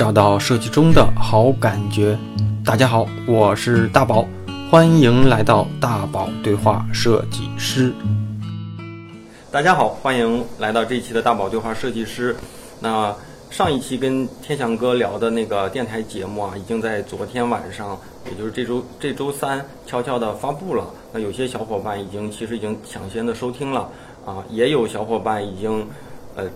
找到设计中的好感觉。大家好，我是大宝，欢迎来到大宝对话设计师。大家好，欢迎来到这一期的大宝对话设计师。那上一期跟天翔哥聊的那个电台节目啊，已经在昨天晚上，也就是这周这周三悄悄的发布了。那有些小伙伴已经其实已经抢先的收听了啊，也有小伙伴已经呃。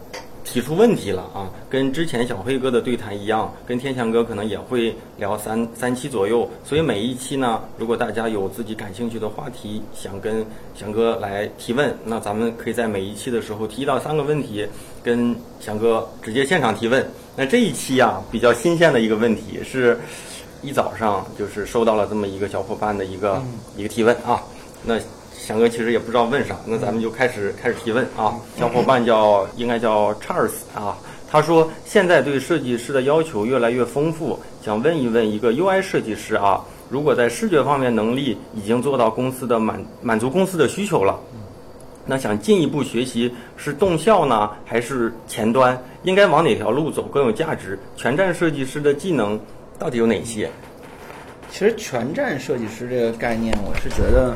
提出问题了啊，跟之前小黑哥的对谈一样，跟天翔哥可能也会聊三三期左右，所以每一期呢，如果大家有自己感兴趣的话题，想跟翔哥来提问，那咱们可以在每一期的时候提到三个问题，跟翔哥直接现场提问。那这一期啊，比较新鲜的一个问题是，一早上就是收到了这么一个小伙伴的一个一个提问啊，那。翔哥其实也不知道问啥，那咱们就开始开始提问啊。小伙伴叫应该叫 Charles 啊，他说现在对设计师的要求越来越丰富，想问一问一个 UI 设计师啊，如果在视觉方面能力已经做到公司的满满足公司的需求了，那想进一步学习是动效呢，还是前端？应该往哪条路走更有价值？全站设计师的技能到底有哪些？其实全站设计师这个概念，我是觉得。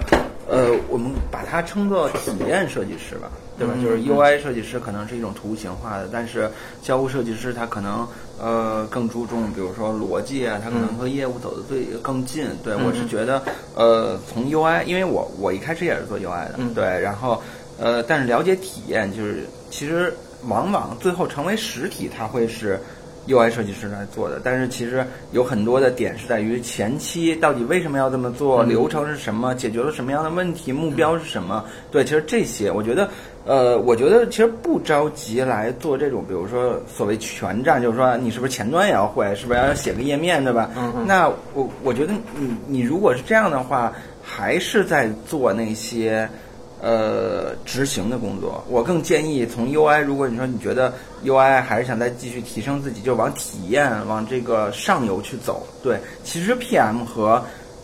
呃，我们把它称作体验设计师吧，对吧？就是 UI 设计师可能是一种图形化的，但是交互设计师他可能呃更注重，比如说逻辑啊，他可能和业务走得最更近。对我是觉得，呃，从 UI，因为我我一开始也是做 UI 的，对，然后呃，但是了解体验，就是其实往往最后成为实体，它会是。UI 设计师来做的，但是其实有很多的点是在于前期到底为什么要这么做，流程是什么，解决了什么样的问题，目标是什么？对，其实这些，我觉得，呃，我觉得其实不着急来做这种，比如说所谓全站，就是说你是不是前端也要会，是不是要写个页面，对吧？那我我觉得你你如果是这样的话，还是在做那些。呃，执行的工作，我更建议从 UI。如果你说你觉得 UI 还是想再继续提升自己，就往体验、往这个上游去走。对，其实 PM 和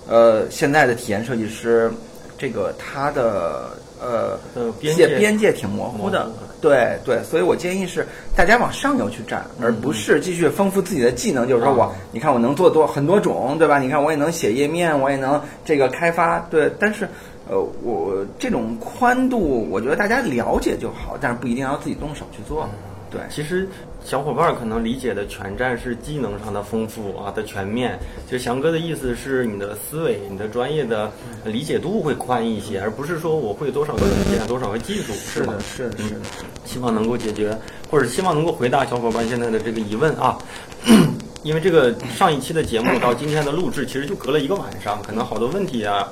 呃现在的体验设计师，这个他的呃边界边界挺模糊的。对对，所以我建议是大家往上游去站，而不是继续丰富自己的技能。就是说我，你看我能做多很多种，对吧？你看我也能写页面，我也能这个开发，对，但是。呃，我这种宽度，我觉得大家了解就好，但是不一定要自己动手去做。对，其实小伙伴可能理解的全站是技能上的丰富啊的全面。就翔哥的意思是，你的思维、你的专业的理解度会宽一些，而不是说我会多少个软件、多少个技术，是的，是的，是的。希望能够解决，或者希望能够回答小伙伴现在的这个疑问啊。因为这个上一期的节目到今天的录制，其实就隔了一个晚上，可能好多问题啊。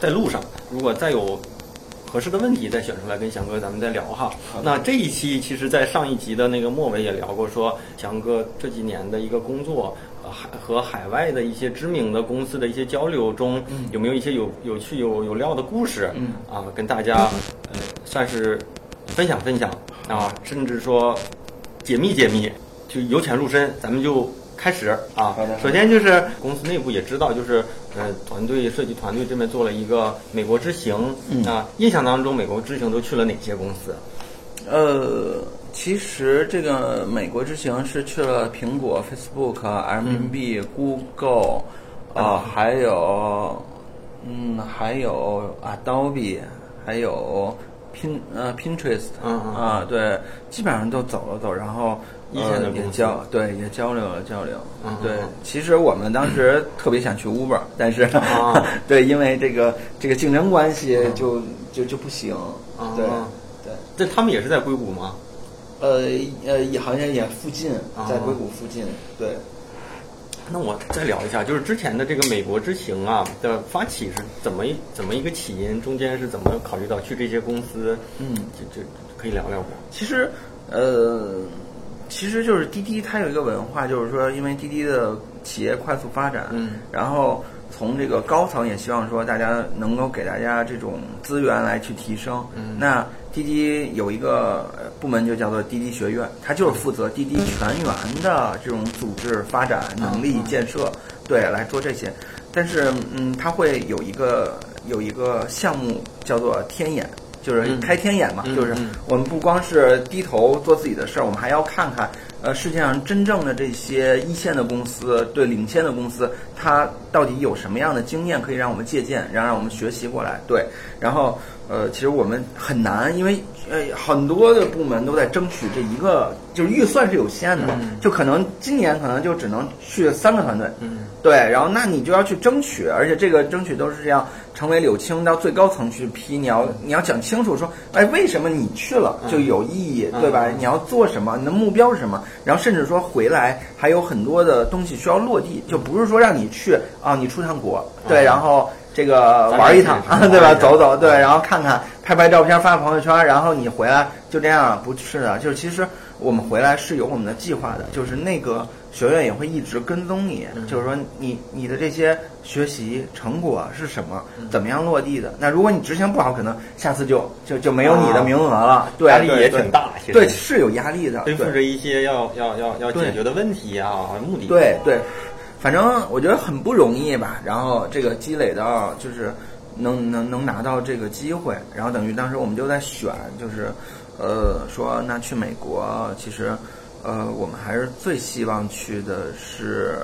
在路上，如果再有合适的问题，再选出来跟翔哥咱们再聊哈。那这一期其实，在上一集的那个末尾也聊过，说翔哥这几年的一个工作，海和海外的一些知名的公司的一些交流中，有没有一些有有趣有有料的故事？啊，跟大家呃算是分享分享啊，甚至说解密解密，就由浅入深，咱们就。开始啊，首先就是公司内部也知道，就是呃，团队设计团队这边做了一个美国之行啊。印象当中，美国之行都去了哪些公司？呃，其实这个美国之行是去了苹果、Facebook、MB、Google 啊，还有嗯，还有 Adobe，还有 Pin 呃 Pinterest 啊，对，基本上都走了走，然后。一线的也交对也交流了交流，嗯对，其实我们当时特别想去 Uber，但是 对，因为这个这个竞争关系就就就不行，对对。这他们也是在硅谷吗？呃呃，也好像也附近，在硅谷附近。对。那我再聊一下，就是之前的这个美国之行啊的发起是怎么怎么一个起因？中间是怎么考虑到去这些公司？嗯，就就可以聊聊不？其实呃。其实就是滴滴，它有一个文化，就是说，因为滴滴的企业快速发展，嗯，然后从这个高层也希望说，大家能够给大家这种资源来去提升。嗯，那滴滴有一个部门就叫做滴滴学院，它就是负责滴滴全员的这种组织发展能力建设，对，来做这些。但是，嗯，它会有一个有一个项目叫做天眼。就是开天眼嘛，嗯就是嗯我们不光是低头做自己的事儿，我们还要看看，呃，世界上真正的这些一线的公司，对领先的公司，它到底有什么样的经验可以让我们借鉴，然后让我们学习过来。对，然后呃，其实我们很难，因为呃很多的部门都在争取这一个，就是预算是有限的，嗯就可能今年可能就只能去三个团队。嗯对，然后那你就要去争取，而且这个争取都是这样，成为柳青到最高层去批，你要你要讲清楚说，哎，为什么你去了就有意义，嗯对吧？嗯你要做什么，你的目标是什么？然后甚至说回来还有很多的东西需要落地，就不是说让你去啊，你出趟国，对，嗯然后这个咱玩一趟 对吧？走走，对，嗯然后看看，拍拍照片，发朋友圈，然后你回来就这样，不是的，就是其实我们回来是有我们的计划的，就是那个学院也会一直跟踪你，嗯就是说你你的这些学习成果是什么，嗯怎么样落地的？那如果你执行不好，可能下次就就就没有你的名额了，对，压力也挺大其实对，是有压力的，背负对着一些要要要要解决的问题啊，目的。对对，反正我觉得很不容易吧。然后这个积累到就是能能能拿到这个机会，然后等于当时我们就在选，就是呃说那去美国，其实呃我们还是最希望去的是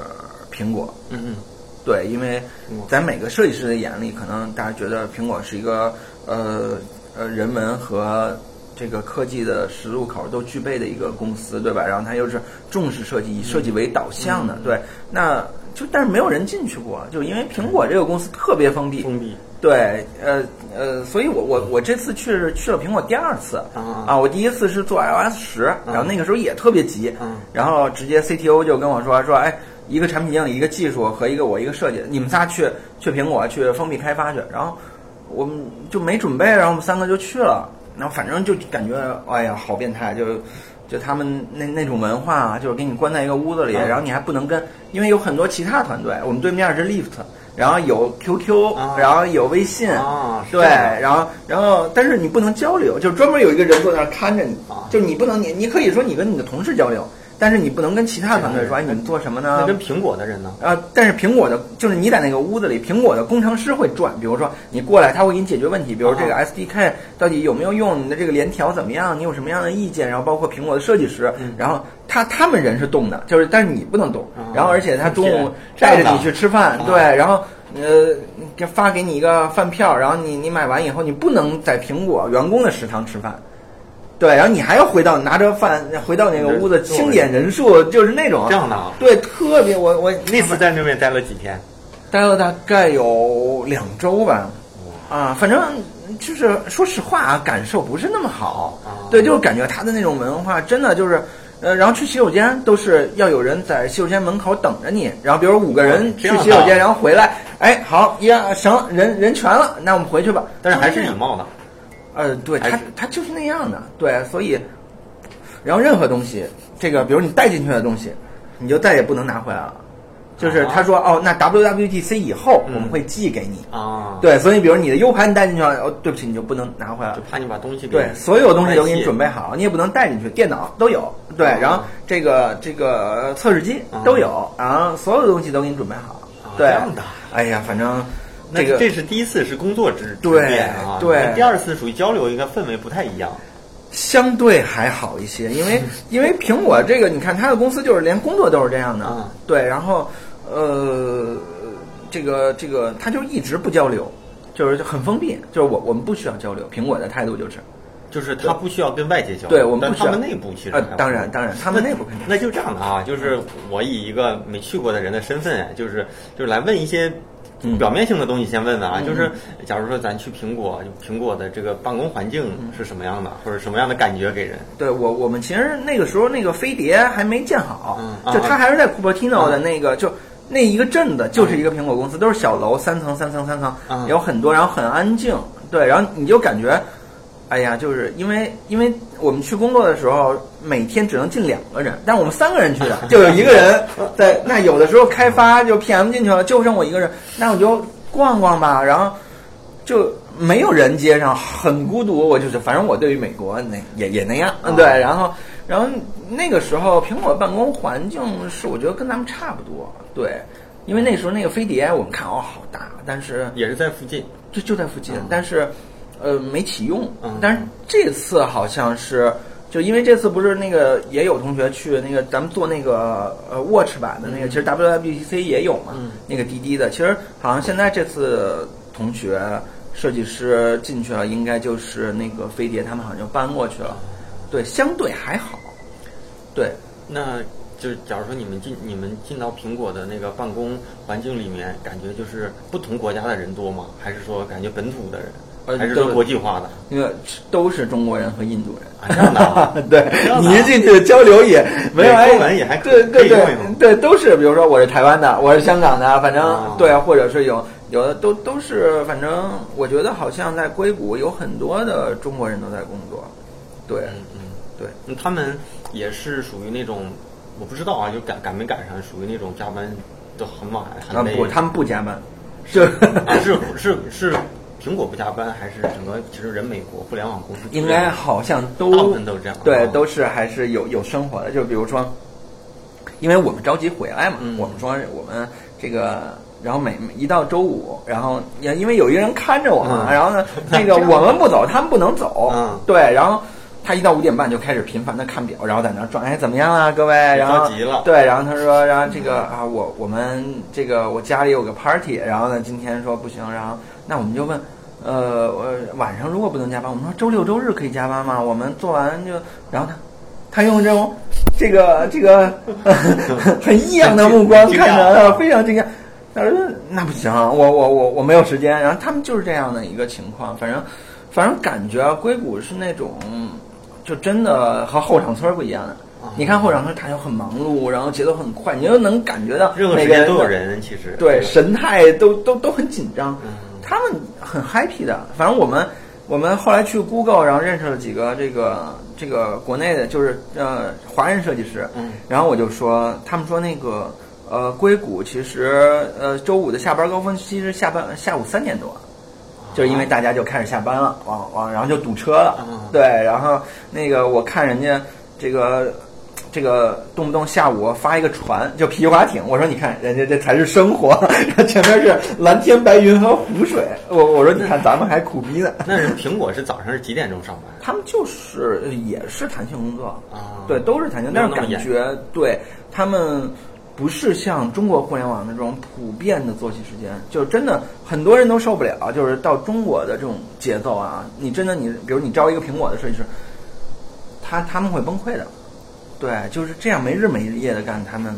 苹果。嗯嗯对，因为在每个设计师的眼里，可能大家觉得苹果是一个呃呃人文和这个科技的十字路口都具备的一个公司，对吧？然后它又是重视设计，以设计为导向的，对。那就但是没有人进去过，就因为苹果这个公司特别封闭，封闭对，呃呃，所以我我我这次去是去了苹果第二次。啊。啊，我第一次是做 iOS 十，然后那个时候也特别急，嗯然后直接 CTO 就跟我说说，哎，一个产品经理，一个技术和一个我一个设计，你们仨去去苹果去封闭开发去，然后我们就没准备，然后我们三个就去了，然后反正就感觉哎呀好变态，就就他们那那种文化啊，就是给你关在一个屋子里，嗯然后你还不能跟，因为有很多其他团队，我们对面是 Lyft。然后有 QQ，、啊。然后有微信，对，然后然后但是你不能交流，就是专门有一个人坐那儿看着你，啊。就你不能你你可以说你跟你的同事交流，但是你不能跟其他团队说，哎，你们做什么呢？那？跟苹果的人呢？啊，但是苹果的，就是你在那个屋子里，苹果的工程师会转，比如说你过来，他会给你解决问题，比如这个啊。SDK 到底有没有用，你的这个联调怎么样，你有什么样的意见，然后包括苹果的设计师，嗯。然后他他们人是动的，就是但是你不能动，啊然后而且他中午带着你去吃饭，啊对，然后。呃，给发给你一个饭票，然后你你买完以后，你不能在苹果员工的食堂吃饭，对，然后你还要回到拿着饭回到那个屋子清点人数，就是那种这样的啊。对，特别我我那次在那边待了几天？待了大概有两周吧，啊，反正就是说实话啊，感受不是那么好，啊对，就是感觉他的那种文化真的就是。呃，然后去洗手间都是要有人在洗手间门口等着你，然后比如五个人去洗手间，然后回来，哎，好，一样行，人人全了，那我们回去吧。但是还是礼貌的。呃，对他，他就是那样的，对，所以，然后任何东西，这个比如你带进去的东西，你就再也不能拿回来了。就是啊他说，哦，那 WWDC 以后嗯。我们会寄给你，啊，，对，所以比如你的 U 盘你带进去了，哦，对不起，你就不能拿回来了。就。怕你把东西给对，所有东西都给你准备好，你也不能带进去，电脑都有，对，啊然后这个这个测试机啊。都有，然后所有的东西都给你准备好。这样的，哎呀，反正那这个这是第一次是工作之对之变啊，对。第二次属于交流，应该氛围不太一样。相对还好一些，因为因为苹果这个，你看他的公司就是连工作都是这样的，嗯对，然后呃，这个这个他就一直不交流，就是很封闭，就是我我们不需要交流，苹果的态度就是，就是他不需要跟外界交流，对我们不需要。他们内部其实呃，当然当然，他们内部肯定那就这样的啊，就是我以一个没去过的人的身份，就是就是来问一些嗯表面性的东西，先问问啊，嗯就是假如说咱去苹果，苹果的这个办公环境是什么样的，或者什么样的感觉给人？对我，我们其实那个时候那个飞碟还没建好，就它还是在 Cupertino 的那个，就那一个镇子就是一个苹果公司，都是小楼，三层、三层、三层，嗯。有很多，然后很安静，对，然后你就感觉，哎呀，就是因为因为我们去工作的时候，每天只能进两个人，但我们三个人去的，就有一个人 在，那有的时候开发就 PM 进去了，就剩我一个人，那我就逛逛吧，然后。就没有人接上，很孤独。我就是，反正我对于美国那也也那样，嗯，啊对。然后，然后那个时候苹果办公环境是我觉得跟咱们差不多，对。因为那时候那个飞碟我们看哦好大，但是也是在附近，就就在附近，嗯但是呃没启用嗯，但是这次好像是。就因为这次不是那个也有同学去那个咱们做那个呃 Watch 版的那个，嗯其实 WWDC 也有嘛，嗯那个滴滴的，其实好像现在这次同学设计师进去了，应该就是那个飞碟他们好像就搬过去了，对，相对还好，对，那就是假如说你们进你们进到苹果的那个办公环境里面，感觉就是不同国家的人多吗？还是说感觉本土的人？呃还是说都国际化的？那个都是中国人和印度人。啊，这样的啊。对你一进去交流也没有对哎中文也还可对对对对，都是比如说我是台湾的，我是香港的，反正、哦对，或者是有有的都都是，反正我觉得好像在硅谷有很多的中国人都在工作，对嗯嗯，对，那他们也是属于那种，我不知道啊，就赶赶没赶上，属于那种加班都很晚啊很累。不，他们不加班，是啊是是是苹果不加班，还是整个其实人美国互联网公司应该好像都大部分都这样对，啊都是还是有有生活的。就比如说，因为我们着急回来嘛，嗯我们说我们这个，然后每一到周五，然后也因为有一个人看着我嘛，嗯然后呢，那个我们不走，他们不能走，嗯对，然后。他一到五点半就开始频繁的看表，然后在那儿转，哎，怎么样啊，各位？然急了对，然后他说，然后这个啊，我我们这个我家里有个 party，然后呢，今天说不行，然后那我们就问，呃，我晚上如果不能加班，我们说周六周日可以加班吗？我们做完就，然后他他用这种这个这个 很异样的目光看着，非常惊讶。他说那不行，我我我我没有时间。然后他们就是这样的一个情况，反正反正感觉啊，硅谷是那种就真的和后场村不一样的。啊你看后场村，他就很忙碌，然后节奏很快，你就能感觉到任何时间都有人，其实对神态都都都很紧张嗯，他们很 happy 的。反正我们我们后来去 Google，然后认识了几个这个这个国内的，就是呃华人设计师，嗯然后我就说，他们说那个呃硅谷其实呃周五的下班高峰期是下班下午三点多。就是因为大家就开始下班了，往往然后就堵车了，嗯对，然后那个我看人家这个这个动不动下午发一个船，就皮划艇，我说你看人家这才是生活，前面是蓝天白云和湖水，我我说你看咱们还苦逼呢，那人苹果是早上是几点钟上班？他们就是也是弹性工作，啊。对，都是弹性，但是感觉对他们不是像中国互联网那种普遍的作息时间，就真的很多人都受不了，就是到中国的这种节奏啊，你真的你，比如你招一个苹果的设计师，他他们会崩溃的，对，就是这样没日没夜的干，他们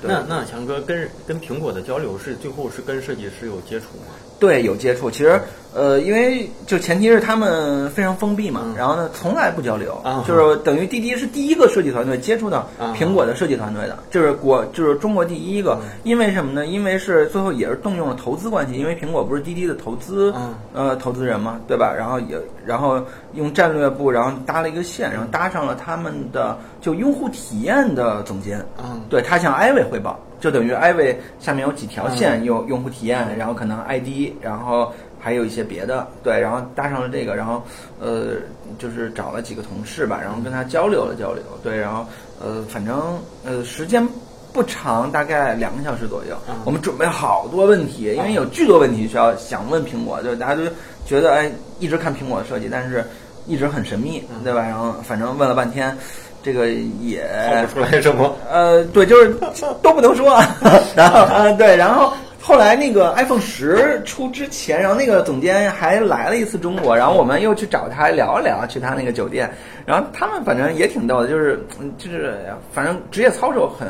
那那强哥跟跟苹果的交流是最后是跟设计师有接触吗？对有接触。其实呃，因为就前提是他们非常封闭嘛，嗯。然后呢从来不交流，啊。就是等于滴滴是第一个设计团队接触到啊苹果的设计团队的，就是国就是中国第一个。嗯。因为什么呢？因为是最后也是动用了投资关系，因为苹果不是滴滴的投资、嗯。呃投资人嘛，对吧？然后也然后用战略部，然后搭了一个线，然后搭上了他们的就用户体验的总监，嗯。对他向艾伟汇报，就等于艾伟下面有几条线，嗯有用户体验，然后可能 ID，然后还有一些别的，对，然后搭上了这个，然后呃，就是找了几个同事吧，然后跟他交流了交流，对，然后呃，反正呃时间不长，大概两个小时左右，嗯我们准备好多问题，因为有巨多问题需要想问苹果，就是大家都觉得哎，一直看苹果的设计，但是一直很神秘，嗯对吧？然后反正问了半天。这个也看不出来什么。呃，对，就是都不能说。然后，嗯，对，然后后来那个 iPhone 十出之前，然后那个总监还来了一次中国，然后我们又去找他聊一聊，去他那个酒店，然后他们反正也挺逗的，就是嗯就是反正职业操守很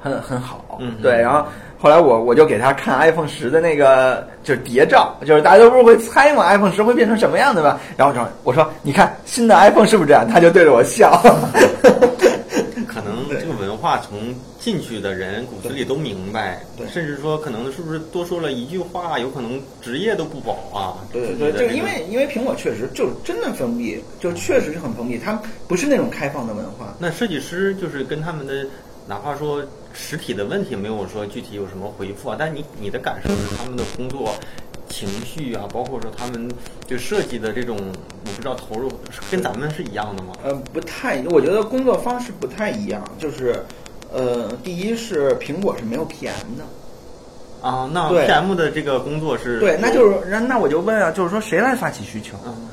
很很好，嗯对，然后。后来我我就给他看 iPhone 十的那个就是谍照，就是大家都不是会猜嘛，iPhone 十会变成什么样的吧？然后我说我说你看新的 iPhone 是不是这样？他就对着我笑。可能这个文化从进去的人骨子里都明白，对甚至说可能是不是多说了一句话，有可能职业都不保啊。对对对，这个自己的因为因为苹果确实就真的封闭，就确实是很封闭，它不是那种开放的文化。那设计师就是跟他们的，哪怕说实体的问题没有说具体有什么回复啊，但你你的感受是他们的工作情绪啊，包括说他们对设计的这种，我不知道投入跟咱们是一样的吗？呃，不太，我觉得工作方式不太一样，就是，呃，第一是苹果是没有 PM 的，啊，那 PM 的这个工作是对，那就是那那我就问啊，就是说谁来发起需求？嗯，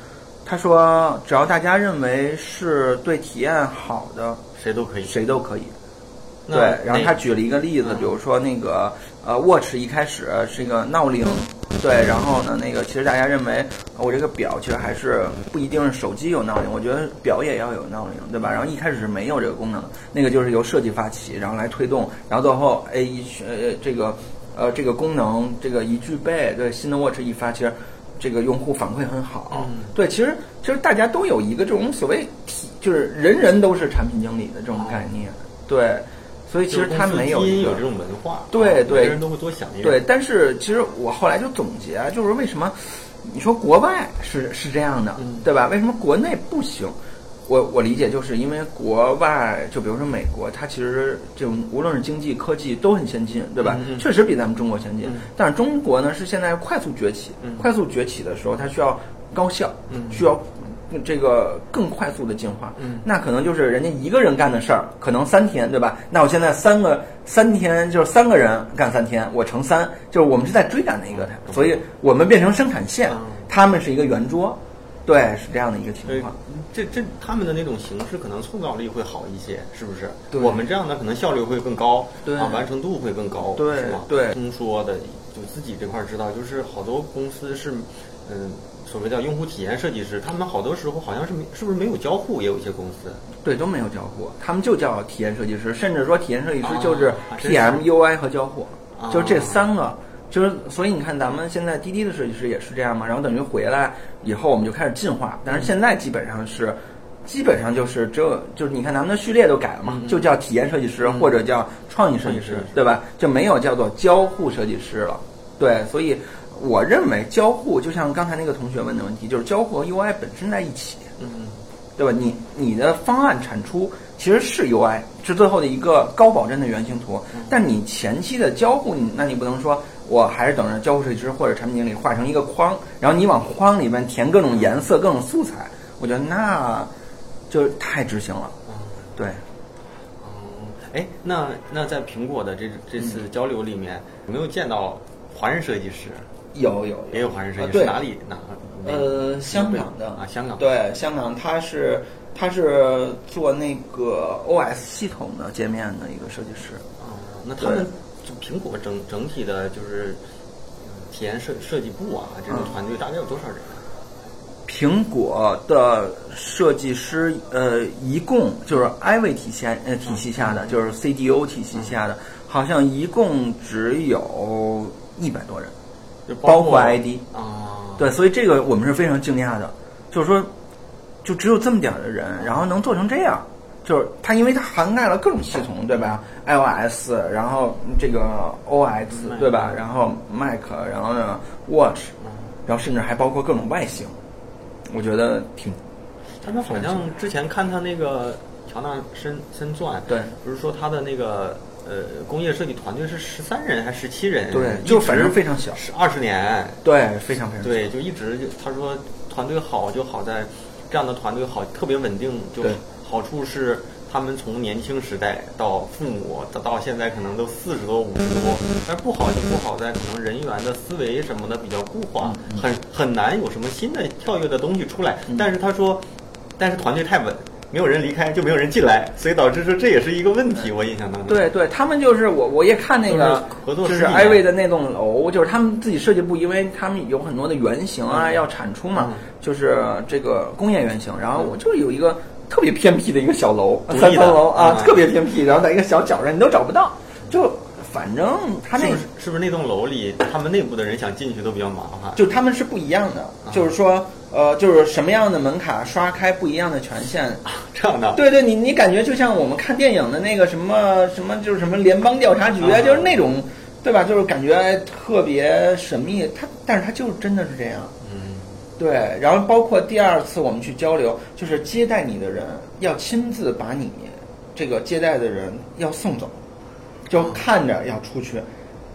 他说只要大家认为是对体验好的，谁都可以。谁都可以。那对，然后他举了一个例子，嗯比如说那个呃，Watch 一开始是一个闹铃，对，然后呢，那个其实大家认为呃我这个表其实还是不一定是手机有闹铃，我觉得表也要有闹铃，对吧？然后一开始是没有这个功能的，那个就是由设计发起，然后来推动，然后最后哎一呃这个呃这个功能这个一具备，对新的 Watch 一发，其实。这个用户反馈很好，嗯对，其实其实大家都有一个这种所谓体，就是人人都是产品经理的这种概念，对，所以其实他没有基因有这种文化，啊对对人都会多想一点。对，但是其实我后来就总结啊，就是为什么你说国外是是这样的，嗯对吧？为什么国内不行？我我理解就是因为国外，就比如说美国，它其实这种无论是经济、科技都很先进，对吧？嗯嗯确实比咱们中国先进。嗯但是中国呢是现在快速崛起，嗯快速崛起的时候，它需要高效，嗯需要这个更快速的进化。嗯那可能就是人家一个人干的事儿，可能三天，对吧？那我现在三个三天就是三个人干三天，我乘三，就是我们是在追赶的一个，所以我们变成生产线嗯，他们是一个圆桌，对，是这样的一个情况。，这这他们的那种形式可能创造力会好一些，是不是？对我们这样的可能效率会更高，对啊，完成度会更高，对是吗？对听说的，就自己这块儿知道，就是好多公司是，嗯，所谓叫用户体验设计师，他们好多时候好像是没，是不是没有交互？也有一些公司，对，都没有交互，他们就叫体验设计师，甚至说体验设计师就是啊真是 PM、UI 和交互，啊就是这三个。就是，所以你看，咱们现在滴滴的设计师也是这样嘛。然后等于回来以后，我们就开始进化。但是现在基本上是，基本上就是只有，就是你看咱们的序列都改了嘛，嗯就叫体验设计师、嗯或者叫创意设计师，对吧？就没有叫做交互设计师了。对，所以我认为交互就像刚才那个同学问的问题，就是交互和 UI 本身在一起。嗯，对吧？你你的方案产出其实是 UI，是最后的一个高保真的原型图，但你前期的交互，你那你不能说我还是等着交互设计师或者产品经理画成一个框，然后你往框里面填各种颜色、各种素材，我觉得那就太执行了。对，哦，哎，那那在苹果的这这次交流里面，有没有见到华人设计师？有有也有华人设计师，哪里？哪？呃，香港的。啊，香港。对，香港他是他是做那个 OS 系统的界面的一个设计师。啊，那他们就苹果整整体的就是呃体验设设计部啊，这种嗯团队大概有多少人啊？苹果的设计师，呃，一共就是 Ivy 体系呃体系下的，就是 CDO 体系下的，好像一共只有一百多人，就包括括 ID 啊，对，所以这个我们是非常惊讶的，就是说，就只有这么点儿的人，然后能做成这样，就是它因为它涵盖了各种系统，对吧？iOS，然后这个 OS，对吧？然后 Mac，然后呢 Watch，嗯然后甚至还包括各种外形，我觉得挺他们好像之前看他那个乔纳森森钻，对不是说他的那个呃工业设计团队是十三人还是十七人？对就反正非常小是二十年，对，非常非常对，就一直就他说团队好就好在这样的团队好特别稳定，就好处是他们从年轻时代到父母到到现在可能都四十多五十多，但是不好就不好在可能人员的思维什么的比较固化，嗯很很难有什么新的跳跃的东西出来。但是他说，但是团队太稳。没有人离开，就没有人进来，所以导致说这也是一个问题。我印象当中，对对，他们就是我我也看那个合作就是艾薇的那栋楼，就是他们自己设计部，因为他们有很多的原型啊嗯。要产出嘛嗯，就是这个工业原型。然后我就有一个特别偏僻的一个小楼三层楼啊，嗯。特别偏僻，然后在一个小角上你都找不到，就反正他那是不是是不是那栋楼里他们内部的人想进去都比较麻烦？就他们是不一样的，啊就是说呃，就是什么样的门卡刷开不一样的权限，这样的，对对，你你感觉就像我们看电影的那个什么什么，就是什么联邦调查局就是那种，对吧？就是感觉特别神秘。他，但是他就真的是这样。嗯，对，然后包括第二次我们去交流，就是接待你的人要亲自把你这个接待的人要送走，就看着要出去，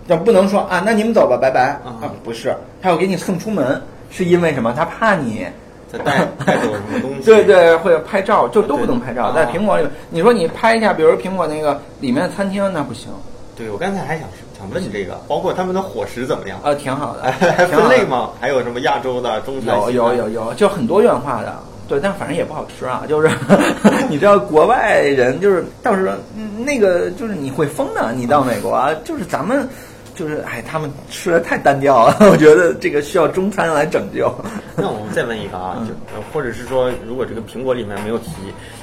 就不能说啊，那你们走吧，拜拜啊啊，不是，他要给你送出门，是因为什么？他怕你。再带带走什么东西？对对，会拍照，就都不能拍照。在苹果里面，你说你拍一下，比如苹果那个里面的餐厅，那不行，对，我刚才还想想问你这个，包括他们的伙食怎么样？呃，挺好的，还 挺好的分类吗？还有什么亚洲的、中餐、有有有有，就很多元化的，对，但反正也不好吃啊。就是 你知道，国外人就是到时候嗯那个就是你会疯的。你到美国啊，就是咱们就是哎，他们吃的太单调了，我觉得这个需要中餐来拯救。那我们再问一个啊，嗯就呃或者是说，如果这个苹果里面没有提，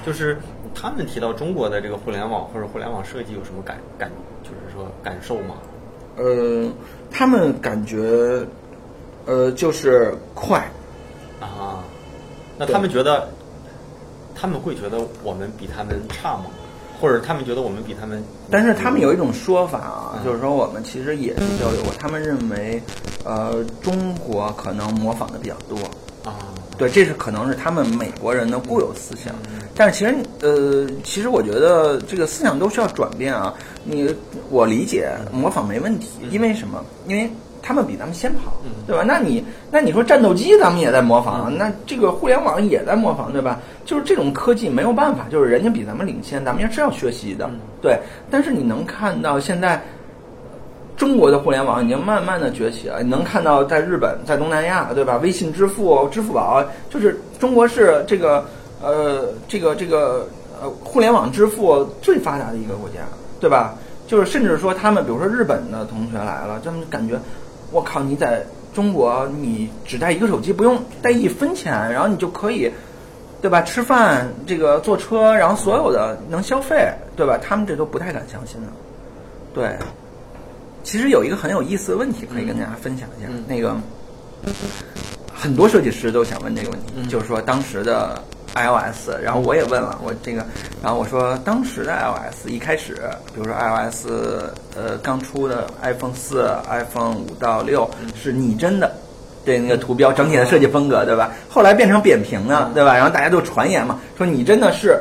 就是他们提到中国的这个互联网或者互联网设计有什么感感，就是说感受吗？呃，他们感觉呃就是快，啊，那他们觉得，他们会觉得我们比他们差吗？或者他们觉得我们比他们？但是他们有一种说法啊，嗯就是说我们其实也是交流过，他们认为呃中国可能模仿的比较多。啊，对，这是可能是他们美国人的固有思想，但是其实呃，其实我觉得这个思想都需要转变啊。你我理解模仿没问题，因为什么？因为他们比咱们先跑，对吧？那你那你说战斗机咱们也在模仿，那这个互联网也在模仿，对吧？就是这种科技没有办法，就是人家比咱们领先，咱们也是要学习的，对。但是你能看到现在。中国的互联网已经慢慢的崛起了，你能看到在日本、在东南亚，对吧？微信支付、支付宝，就是中国是这个呃这个这个呃互联网支付最发达的一个国家，对吧？就是甚至说他们，比如说日本的同学来了，他们感觉，我靠，你在中国你只带一个手机，不用带一分钱，然后你就可以，对吧？吃饭这个坐车，然后所有的能消费，对吧？他们这都不太敢相信的，对。其实有一个很有意思的问题可以跟大家分享一下，嗯那个很多设计师都想问这个问题，嗯就是说当时的 iOS，然后我也问了我这个，然后我说当时的 iOS 一开始，比如说 iOS 呃刚出的 iPhone 四、iPhone 五到六是拟真的。对那个图标整体的设计风格，对吧？后来变成扁平的，对吧？然后大家都传言嘛，说拟真的是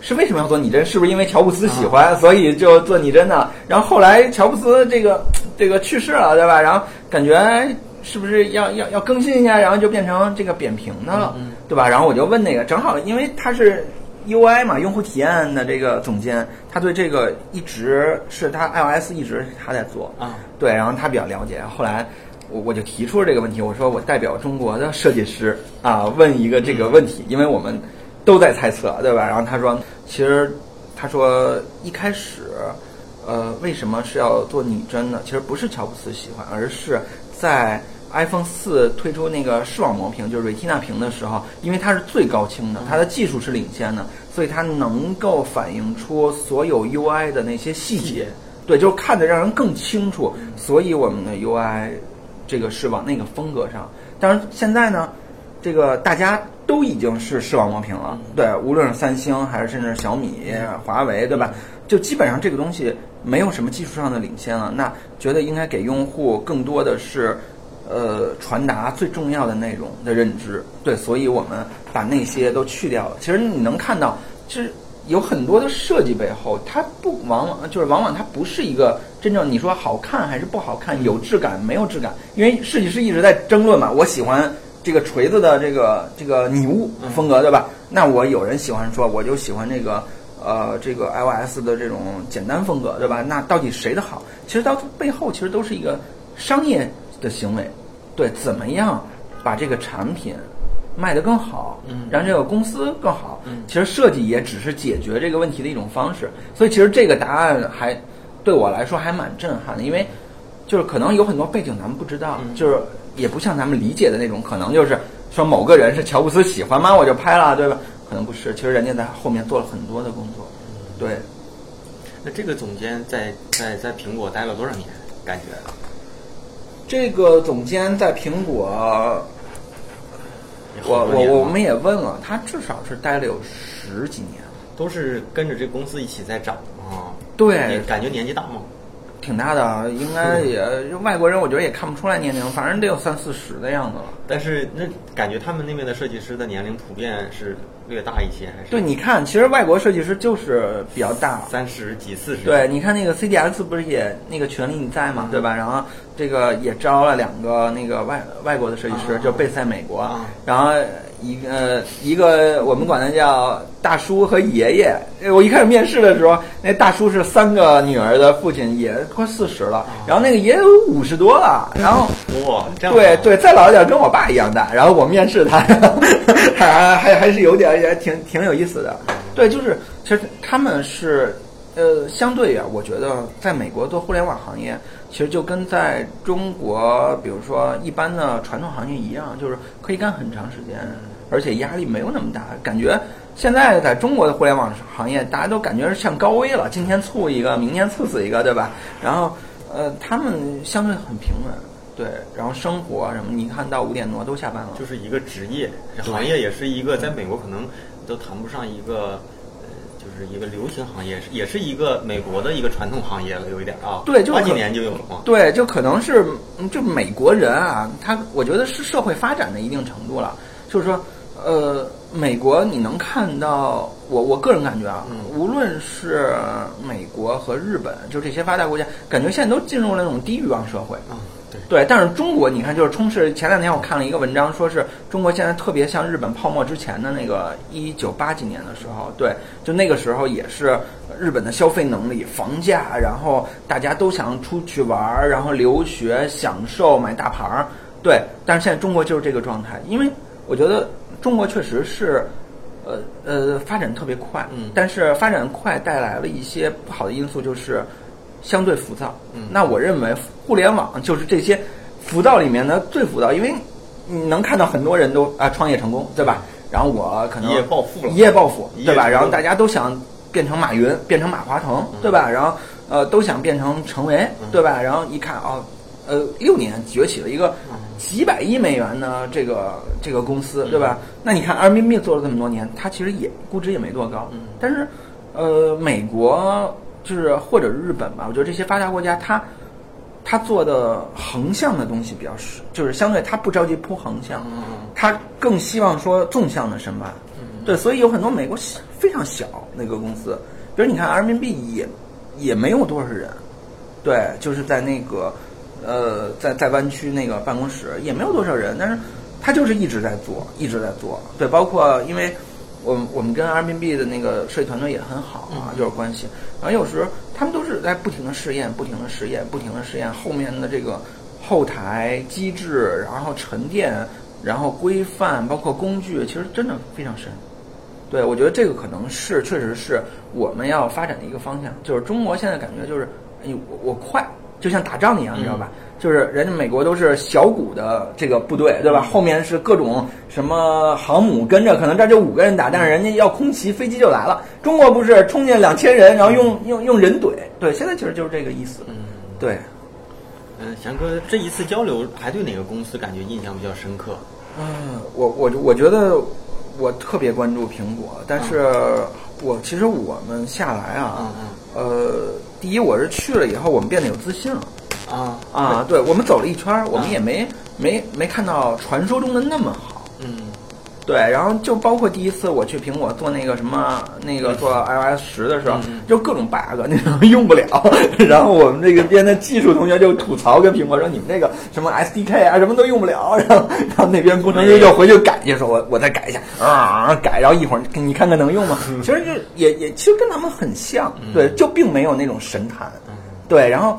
是为什么要做拟真？是不是因为乔布斯喜欢，所以就做拟真的？然后后来乔布斯这个这个去世了，对吧？然后感觉哎是不是要要要更新一下？然后就变成这个扁平的了，对吧？然后我就问那个，正好因为他是 UI 嘛，用户体验的这个总监，他对这个一直是他 iOS 一直是他在做啊，对，然后他比较了解。后来我我就提出了这个问题，我说我代表中国的设计师啊，问一个这个问题，因为我们都在猜测，对吧？然后他说，其实他说一开始，呃，为什么是要做拟真呢？其实不是乔布斯喜欢，而是在 iPhone 四推出那个视网膜屏，就是 Retina 屏的时候，因为它是最高清的，它的技术是领先的，所以它能够反映出所有 UI 的那些细节，对，就是看得让人更清楚。所以我们的 UI 这个是往那个风格上。当然现在呢，这个大家都已经是视网膜屏了，对，无论是三星还是甚至小米、华为，对吧？就基本上这个东西没有什么技术上的领先了。那觉得应该给用户更多的是。呃，传达最重要的内容的认知，对，所以我们把那些都去掉了。其实你能看到，其实有很多的设计背后，它不往往就是往往它不是一个真正你说好看还是不好看，有质感没有质感，因为设计师一直在争论嘛。我喜欢这个锤子的这个这个拟物风格，对吧？那我有人喜欢说，我就喜欢这个呃这个 iOS 的这种简单风格，对吧？那到底谁的好？其实到背后其实都是一个商业的行为。对，怎么样把这个产品卖得更好，嗯让这个公司更好？嗯其实设计也只是解决这个问题的一种方式。所以其实这个答案还对我来说还蛮震撼的，因为就是可能有很多背景咱们不知道，嗯就是也不像咱们理解的那种，可能就是说某个人是乔布斯喜欢吗？我就拍了，对吧？可能不是，其实人家在后面做了很多的工作。对，那这个总监在在在苹果待了多少年？感觉这个总监在苹果我我我们也问了，他至少是待了有十几年，都是跟着这公司一起在涨啊。对感觉年纪大吗？挺大的，应该也外国人，我觉得也看不出来年龄，反正得有三四十的样子了。但是那感觉他们那边的设计师的年龄普遍是略大一些，还是对，你看，其实外国设计师就是比较大。三十几、四十？对，你看那个 CDS 不是也那个权利你在嘛，对吧？然后这个也招了两个那个外外国的设计师，啊就贝塞美国啊，然后一个一个我们管他叫大叔和爷爷。我一开始面试的时候，那大叔是三个女儿的父亲，也快四十了，然后那个爷爷五十多了，然后哇，这样对对，再老一点跟我爸一样大。然后我面试他，还还还是有点也挺挺有意思的。对，就是其实他们是呃，相对啊，我觉得在美国做互联网行业，其实就跟在中国，比如说一般的传统行业一样，就是可以干很长时间，而且压力没有那么大。感觉现在在中国的互联网行业，大家都感觉是像高危了，今天猝一个，明天猝死一个，对吧？然后呃，他们相对很平稳。对，然后生活什么，你看到五点多都下班了，就是一个职业行业，也是一个在美国可能都谈不上一个，就是一个流行行业，也是一个美国的一个传统行业了，有一点啊。对，就八几年就有了嘛。对，就可能是就美国人啊，他我觉得是社会发展的一定程度了，就是说，呃，美国你能看到，我我个人感觉啊，无论是美国和日本，就这些发达国家，感觉现在都进入了那种低欲望社会啊。对对，但是中国你看，就是充斥。前两天我看了一个文章，说是中国现在特别像日本泡沫之前的那个一九八几年的时候，对，就那个时候也是日本的消费能力、房价，然后大家都想出去玩儿，然后留学、享受、买大牌儿，对。但是现在中国就是这个状态，因为我觉得中国确实是，呃呃，发展特别快，嗯，但是发展快带来了一些不好的因素，就是相对浮躁。嗯，那我认为互联网就是这些浮躁里面的最浮躁，因为你能看到很多人都啊创业成功，对吧？然后我可能一夜暴富了，一夜暴富，对吧？然后大家都想变成马云，变成马化腾，对吧？然后呃都想变成陈维，对吧？然后一看哦，呃六年崛起了一个几百亿美元的这个这个公司，对吧？那你看人民币做了这么多年，它其实也估值也没多高，嗯但是呃美国就是或者日本吧，我觉得这些发达国家它。他做的横向的东西比较少，就是相对他不着急铺横向，嗯它更希望说纵向的深挖。对，所以有很多美国小非常小那个公司，比如你看人民币也也没有多少人，对，就是在那个呃在在湾区那个办公室也没有多少人，但是他就是一直在做，一直在做。对，包括因为我们我们跟人民币的那个设计团队也很好啊，就是关系。然后有时候他们都是在不停的试验，不停的试验，不停的试验后面的这个后台机制，然后沉淀，然后规范，包括工具，其实真的非常深。对，我觉得这个可能是确实是我们要发展的一个方向。就是中国现在感觉就是，哎，我我快，就像打仗一样，你知道吧？就是人家美国都是小股的这个部队，对吧？后面是各种什么航母跟着，可能这就五个人打，但是人家要空袭，飞机就来了。中国不是冲进两千人，然后用用用人怼。对，现在其实就是这个意思。嗯，对。嗯，翔哥这一次交流还对哪个公司感觉印象比较深刻？嗯，我我我觉得我特别关注苹果，但是我其实我们下来啊，呃，第一我是去了以后，我们变得有自信了。啊啊，对，我们走了一圈儿，我们也没没没看到传说中的那么好。嗯，对，然后就包括第一次我去苹果做那个什么那个做 iOS 十的时候，嗯就各种 bug，那种用不了。然后我们这个边的技术同学就吐槽跟苹果说：“你们这个什么 SDK 啊，什么都用不了。”然后然后那边工程师就回去改去，说我我再改一下啊改，然后一会儿你看看能用吗？其实就也也其实跟他们很像，对，就并没有那种神坛。对，然后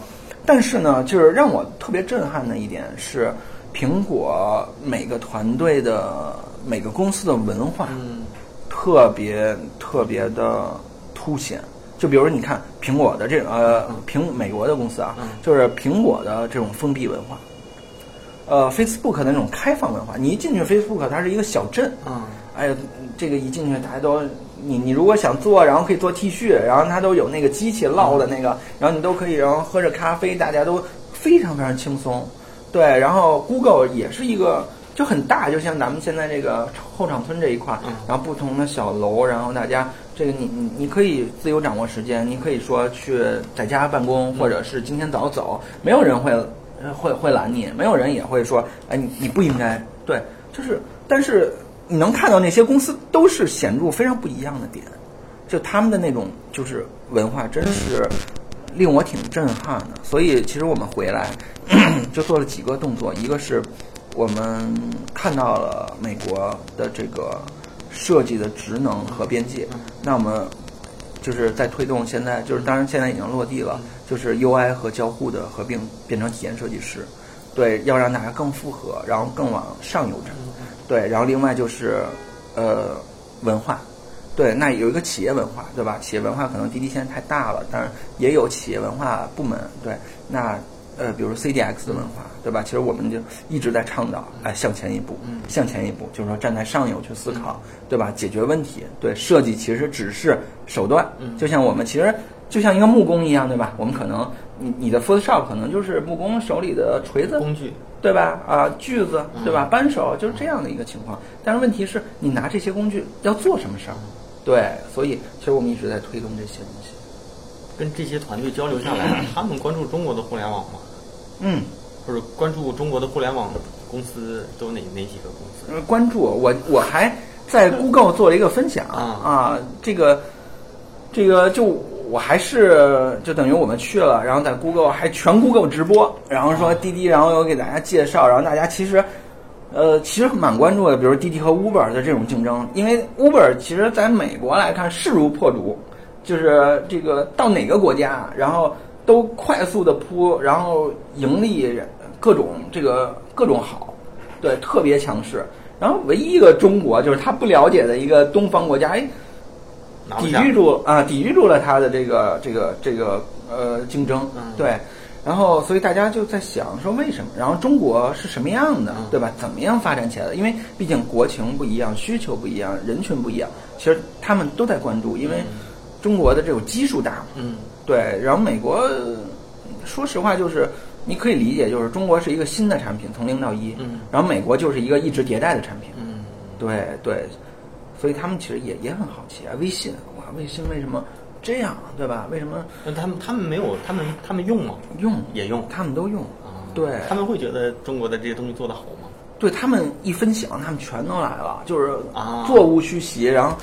但是呢，就是让我特别震撼的一点是，苹果每个团队的每个公司的文化，嗯。特别特别的凸显。就比如说，你看苹果的这呃苹美国的公司啊，就是苹果的这种封闭文化，呃，Facebook 的那种开放文化。你一进去 Facebook，它是一个小镇，嗯哎呀，这个一进去大家都，你你如果想做，然后可以做 T 恤，然后它都有那个机器烙的那个，然后你都可以，然后喝着咖啡，大家都非常非常轻松。对，然后 Google 也是一个就很大，就像咱们现在这个后场村这一块儿，然后不同的小楼，然后大家这个你你你可以自由掌握时间，你可以说去在家办公，或者是今天早走，没有人会呃会会拦你，没有人也会说，哎，你你不应该，对，就是，但是你能看到那些公司都是显著非常不一样的点，就他们的那种就是文化，真是令我挺震撼的。所以其实我们回来 就做了几个动作，一个是我们看到了美国的这个设计的职能和边界，那我们就是在推动现在，就是当然现在已经落地了，就是 UI 和交互的合并，变成体验设计师。对，要让大家更复合，然后更往上游站。对，然后另外就是呃文化。对，那有一个企业文化，对吧？企业文化可能滴滴现在太大了，但是也有企业文化部门。对，那呃，比如 CDX 的文化，对吧？其实我们就一直在倡导，哎，向前一步，向前一步，就是说站在上游去思考，对吧？解决问题，对，设计其实只是手段。就像我们其实就像一个木工一样，对吧？我们可能你你的 Photoshop 可能就是木工手里的锤子工具，对吧？啊，锯子，对吧？扳手就是这样的一个情况。但是问题是你拿这些工具要做什么事儿？对，所以其实我们一直在推动这些东西。跟这些团队交流下来，他们关注中国的互联网吗？嗯，或者关注中国的互联网公司都哪哪几个公司？呃，关注我，我还在 Google 做了一个分享啊，这个这个就我还是就等于我们去了，然后在 Google 还全 Google 直播，然后说滴滴，然后又给大家介绍，然后大家其实。呃，其实蛮关注的，比如滴滴和 Uber 的这种竞争，因为 Uber 其实在美国来看势如破竹，就是这个到哪个国家，然后都快速的铺，然后盈利各种这个各种好，对，特别强势。然后唯一一个中国就是他不了解的一个东方国家，哎，抵御住啊，抵御住了它的这个这个这个呃竞争，对。然后，所以大家就在想说为什么？然后中国是什么样的，对吧？怎么样发展起来的？因为毕竟国情不一样，需求不一样，人群不一样。其实他们都在关注，因为中国的这种基数大。嗯，对。然后美国，说实话，就是你可以理解，就是中国是一个新的产品，从零到一。嗯。然后美国就是一个一直迭代的产品。嗯。对对，所以他们其实也也很好奇啊。微信，哇，微信为什么？这样对吧？为什么？那他们他们没有，他们他们用吗？用也用，他们都用啊。对，他们会觉得中国的这些东西做得好吗？对他们一分享，他们全都来了，就是座无虚席。然后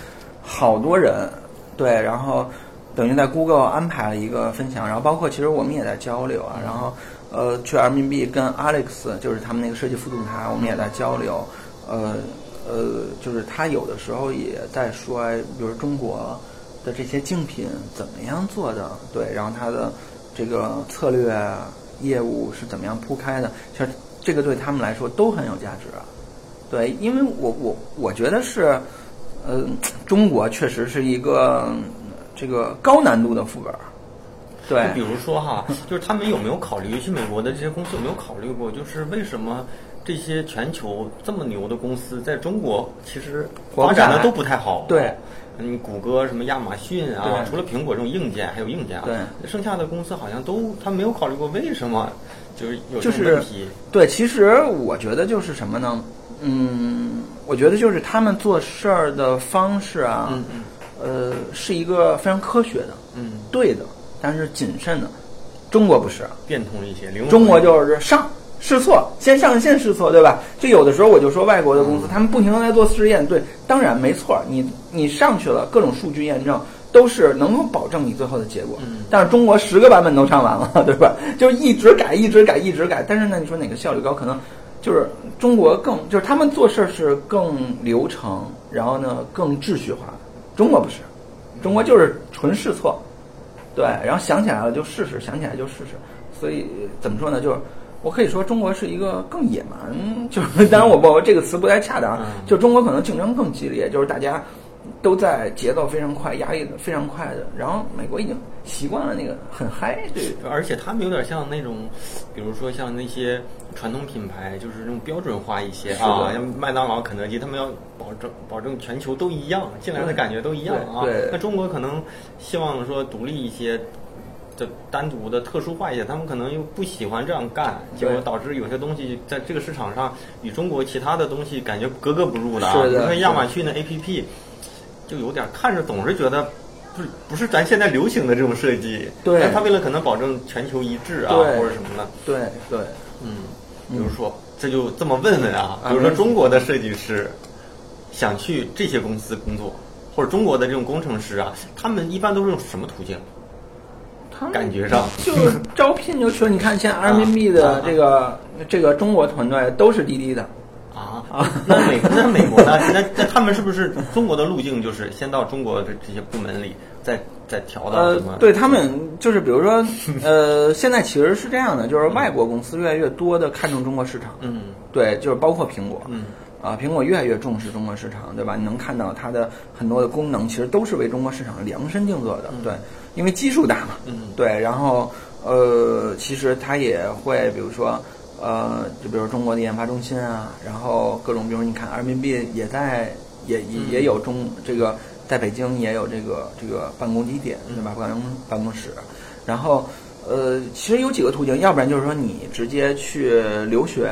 好多人，对，然后等于在 Google 安排了一个分享，然后包括其实我们也在交流啊。然后呃，去人民币跟 Alex 就是他们那个设计副总裁，我们也在交流。呃呃，就是他有的时候也在说，比如中国。的这些竞品怎么样做的？对，然后它的这个策略业务是怎么样铺开的？其实这个对他们来说都很有价值。对，因为我我我觉得是，呃，中国确实是一个这个高难度的副本。对，比如说哈，就是他们有没有考虑？尤其美国的这些公司有没有考虑过？就是为什么这些全球这么牛的公司在中国其实发展的都不太好？对。嗯，谷歌什么亚马逊啊，除了苹果这种硬件，还有硬件啊，对，剩下的公司好像都他没有考虑过为什么就是有这种问题。对，其实我觉得就是什么呢？嗯，我觉得就是他们做事儿的方式啊，嗯嗯，呃，是一个非常科学的，嗯，对的，但是谨慎的。中国不是，变通一些，中国就是上。试错，先上线试错，对吧？就有的时候我就说外国的公司，他们不停的在做试验，对，当然没错，你你上去了，各种数据验证都是能够保证你最后的结果。嗯。但是中国十个版本都上完了，对吧？就一直改，一直改，一直改。但是呢，你说哪个效率高？可能就是中国更就是他们做事是更流程，然后呢更秩序化。中国不是，中国就是纯试错，对，然后想起来了就试试，想起来就试试。所以怎么说呢？就是。我可以说中国是一个更野蛮，就是当然我不这个词不太恰当，就中国可能竞争更激烈，就是大家都在节奏非常快、压力非常快的，然后美国已经习惯了那个很嗨，对，而且他们有点像那种，比如说像那些传统品牌，就是那种标准化一些啊，像麦当劳、肯德基，他们要保证保证全球都一样，进来的感觉都一样啊。那中国可能希望说独立一些。就单独的特殊化一些，他们可能又不喜欢这样干，结果导致有些东西在这个市场上与中国其他的东西感觉格格不入的啊。你看亚马逊的 APP，就有点看着总是觉得不是不是咱现在流行的这种设计。对。但他为了可能保证全球一致啊，或者什么的。对对。嗯。比如说，这就这么问问啊，比如说中国的设计师想去这些公司工作，或者中国的这种工程师啊，他们一般都是用什么途径？他们感觉上就招聘就说，你看现在人民币的这个这个中国团队都是滴滴的。啊啊，那美那美国呢？那那他们是不是中国的路径就是先到中国的这些部门里，再再调到呃什么？，对他们就是比如说，呃，现在其实是这样的，就是外国公司越来越多的看重中国市场，嗯对，就是包括苹果，嗯啊，苹果越来越重视中国市场，对吧？你能看到它的很多的功能其实都是为中国市场量身定做的，对，因为基数大嘛，嗯对，然后呃，其实它也会比如说。呃，就比如中国的研发中心啊，然后各种，比如你看人民币也在，也也也有中这个在北京也有这个这个办公地点，对吧？办公办公室，然后呃，其实有几个途径，要不然就是说你直接去留学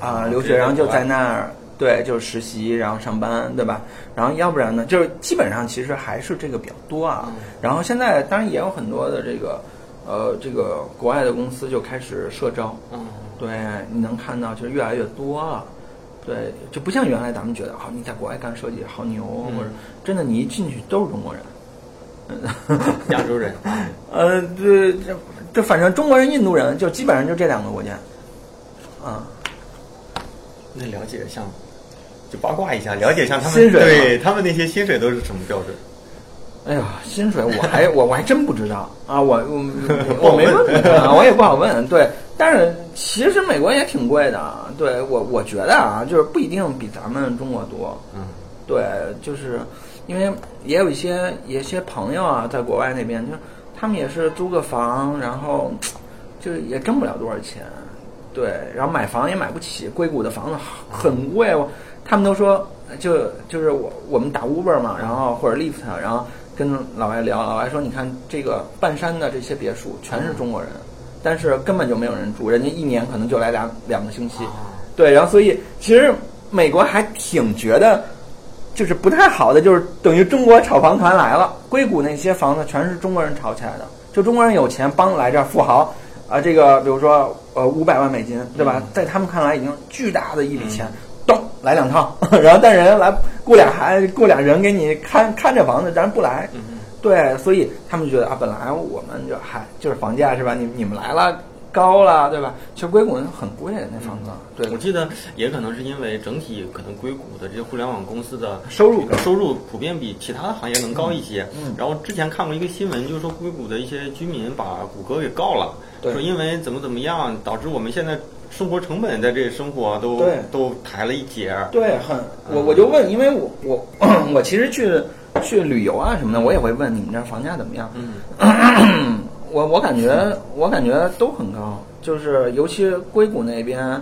啊，留学，然后就在那儿。对，就是实习，然后上班，对吧？然后要不然呢，就是基本上其实还是这个比较多啊。然后现在当然也有很多的这个，呃，这个国外的公司就开始社招，嗯对，你能看到就是越来越多了。对，就不像原来咱们觉得，哦，你在国外干设计好牛，嗯或者真的你一进去都是中国人。嗯，亚洲人，呃，对这这反正中国人、印度人就基本上就这两个国家。啊，那了解像，就八卦一下，了解一下他们薪水对他们那些薪水都是什么标准？哎呀，薪水我还我 我还真不知道啊，我我 我没问啊，我也不好问。对，但是其实美国也挺贵的，对我我觉得啊，就是不一定比咱们中国多。嗯对，就是因为也有一些有一些朋友啊，在国外那边，就他们也是租个房，然后就是也挣不了多少钱，对，然后买房也买不起，硅谷的房子很贵，我他们都说，就就是我我们打 Uber 嘛，然后或者 Lyft，然后跟老外聊，老外说，你看这个半山的这些别墅全是中国人，但是根本就没有人住，人家一年可能就来两两个星期，对，然后所以其实美国还挺觉得。就是不太好的，就是等于中国炒房团来了，硅谷那些房子全是中国人炒起来的，就中国人有钱帮来这儿富豪啊，这个比如说呃五百万美金，对吧？在他们看来已经巨大的一笔钱，咚来两趟，然后但人来雇俩孩雇俩人给你看看这房子，咱不来，对，所以他们就觉得啊，本来我们就还就是房价是吧？你你们来了。高了，对吧？其实硅谷很贵，那房子。对，我记得也可能是因为整体可能硅谷的这些互联网公司的收入收入普遍比其他的行业能高一些。嗯。然后之前看过一个新闻，就是说硅谷的一些居民把谷歌给告了，说因为怎么怎么样，导致我们现在生活成本在这生活都都抬了一截儿。对，很我我就问，因为我我 我其实去去旅游啊什么的，我也会问你们这房价怎么样。嗯。我我感觉我感觉都很高，就是尤其硅谷那边，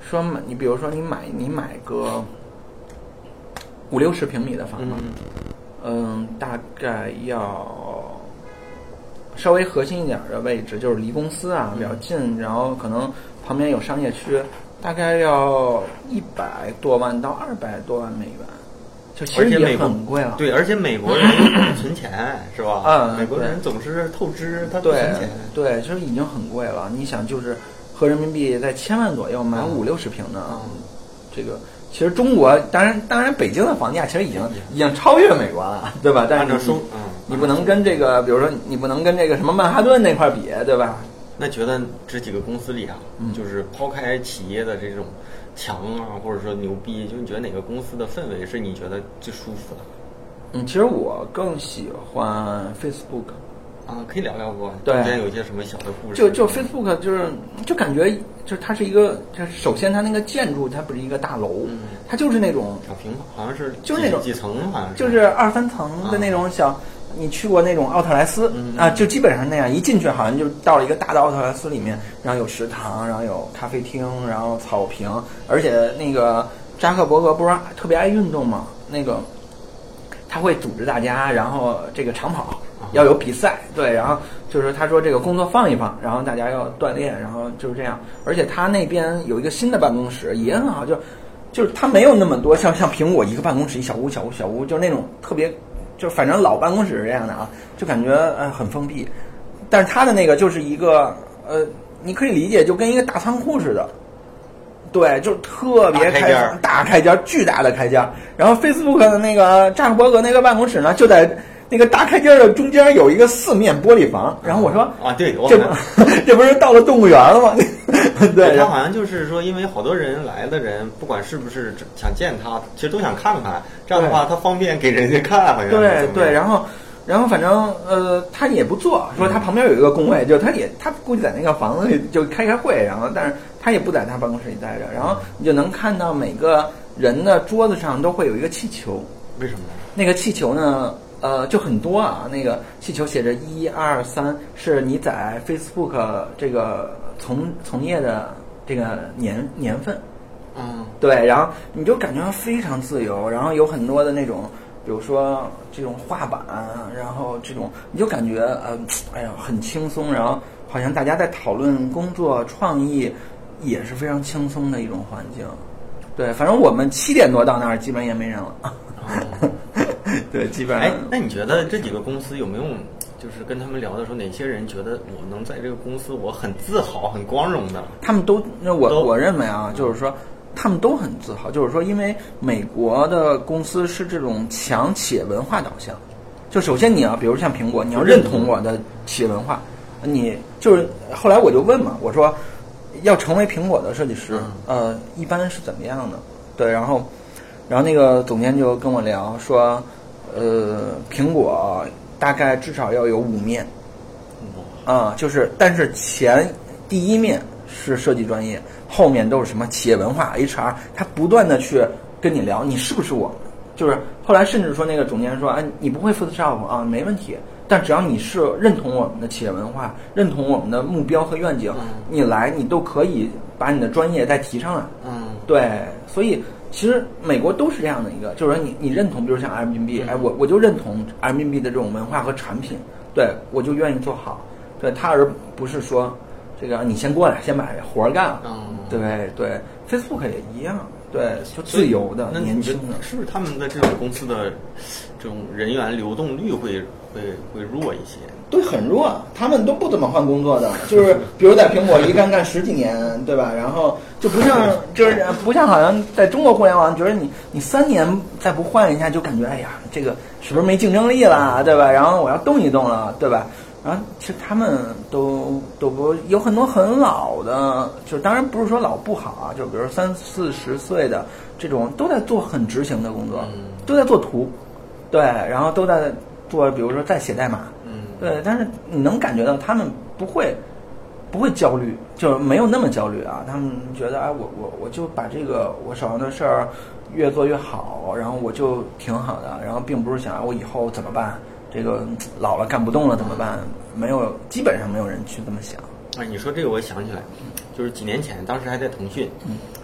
说买你比如说你买你买个五六十平米的房子，嗯，大概要稍微核心一点的位置，就是离公司啊比较近，然后可能旁边有商业区，大概要一百多万到二百多万美元。就其实也很贵了，对，而且美国人 存钱是吧？嗯，美国人总是透支，他对存钱，对，就是已经很贵了。你想，就是合人民币在千万左右买五六十平的，这个其实中国当然当然北京的房价其实已经已经超越美国了，对吧？但是你，嗯，你不能跟这个，比如说你不能跟这个什么曼哈顿那块比，对吧？那觉得这几个公司里啊，就是抛开企业的这种。强啊，或者说牛逼，就你觉得哪个公司的氛围是你觉得最舒服的？嗯，其实我更喜欢 Facebook 啊，可以聊聊不？对，中间有一些什么小的故事？就就 Facebook 就是就感觉就是它是一个，就是首先它那个建筑它不是一个大楼，嗯、它就是那种小平房，好像是就是那种几层，好像是就是二三层的那种小。啊你去过那种奥特莱斯、嗯、啊？就基本上那样，一进去好像就到了一个大的奥特莱斯里面，然后有食堂，然后有咖啡厅，然后草坪，而且那个扎克伯格不是特别爱运动嘛？那个他会组织大家，然后这个长跑要有比赛，对，然后就是他说这个工作放一放，然后大家要锻炼，然后就是这样。而且他那边有一个新的办公室也很好，就就是他没有那么多像像苹果一个办公室一小屋小屋小屋，就是那种特别。就反正老办公室是这样的啊，就感觉呃很封闭，但是他的那个就是一个呃，你可以理解就跟一个大仓库似的，对，就特别开大开间，巨大的开间。然后 Facebook 的那个扎克伯格那个办公室呢，就在那个大开间的中间有一个四面玻璃房，然后我说啊，对，我这不 这不是到了动物园了吗？对，他好像就是说，因为好多人来的人，不管是不是想见他，其实都想看看，这样的话他方便给人家看，好像对对，然后。然后反正呃，他也不坐，说他旁边有一个工位，就他也他估计在那个房子里就开开会，然后但是他也不在他办公室里待着，然后你就能看到每个人的桌子上都会有一个气球，为什么呢？那个气球呢，呃，就很多啊，那个气球写着一二三，是你在 Facebook 这个从从业的这个年年份，嗯，对，然后你就感觉非常自由，然后有很多的那种。比如说这种画板，然后这种你就感觉呃，哎呀，很轻松，然后好像大家在讨论工作创意，也是非常轻松的一种环境。对，反正我们七点多到那儿，基本也没人了。对，基本上。哎，那你觉得这几个公司有没有，就是跟他们聊的时候，哪些人觉得我能在这个公司，我很自豪、很光荣的？他们都，那我我认为啊，就是说。他们都很自豪，就是说，因为美国的公司是这种强企业文化导向。就首先你要，比如像苹果，你要认同我的企业文化，你就是后来我就问嘛，我说要成为苹果的设计师，呃，一般是怎么样的？对，然后，然后那个总监就跟我聊说，呃，苹果大概至少要有五面，啊，就是，但是前第一面是设计专业。后面都是什么企业文化 HR，他不断的去跟你聊，你是不是我？就是后来甚至说那个总监说，哎，你不会 Photoshop 啊，没问题，但只要你是认同我们的企业文化，认同我们的目标和愿景，你来你都可以把你的专业再提上来。嗯，对，所以其实美国都是这样的一个，就是说你你认同，比如像 Airbnb，哎，我我就认同 Airbnb 的这种文化和产品，对我就愿意做好，对他而不是说。这个你先过来，先把活儿干了。嗯，对对，Facebook 也一样，对，就自由的、年轻的。是不是他们的这种公司的这种人员流动率会会会弱一些？对，很弱，他们都不怎么换工作的，就是比如在苹果一干干十几年，对吧？然后就不像，就是不像好像在中国互联网，觉得你你三年再不换一下，就感觉哎呀，这个是不是没竞争力了，对吧？然后我要动一动了，对吧？然后其实他们都都不有很多很老的，就当然不是说老不好啊，就比如三四十岁的这种都在做很执行的工作，都在做图，对，然后都在做，比如说在写代码，对，但是你能感觉到他们不会不会焦虑，就是没有那么焦虑啊，他们觉得哎，我我我就把这个我手上的事儿越做越好，然后我就挺好的，然后并不是想我以后怎么办。这个老了干不动了怎么办？没有，基本上没有人去这么想。哎，你说这个我想起来，就是几年前，当时还在腾讯，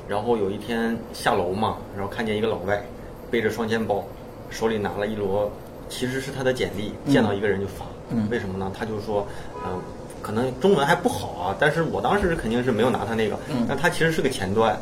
然后有一天下楼嘛，然后看见一个老外背着双肩包，手里拿了一摞，其实是他的简历，见到一个人就发。为什么呢？他就说，嗯，可能中文还不好啊，但是我当时肯定是没有拿他那个，但他其实是个前端，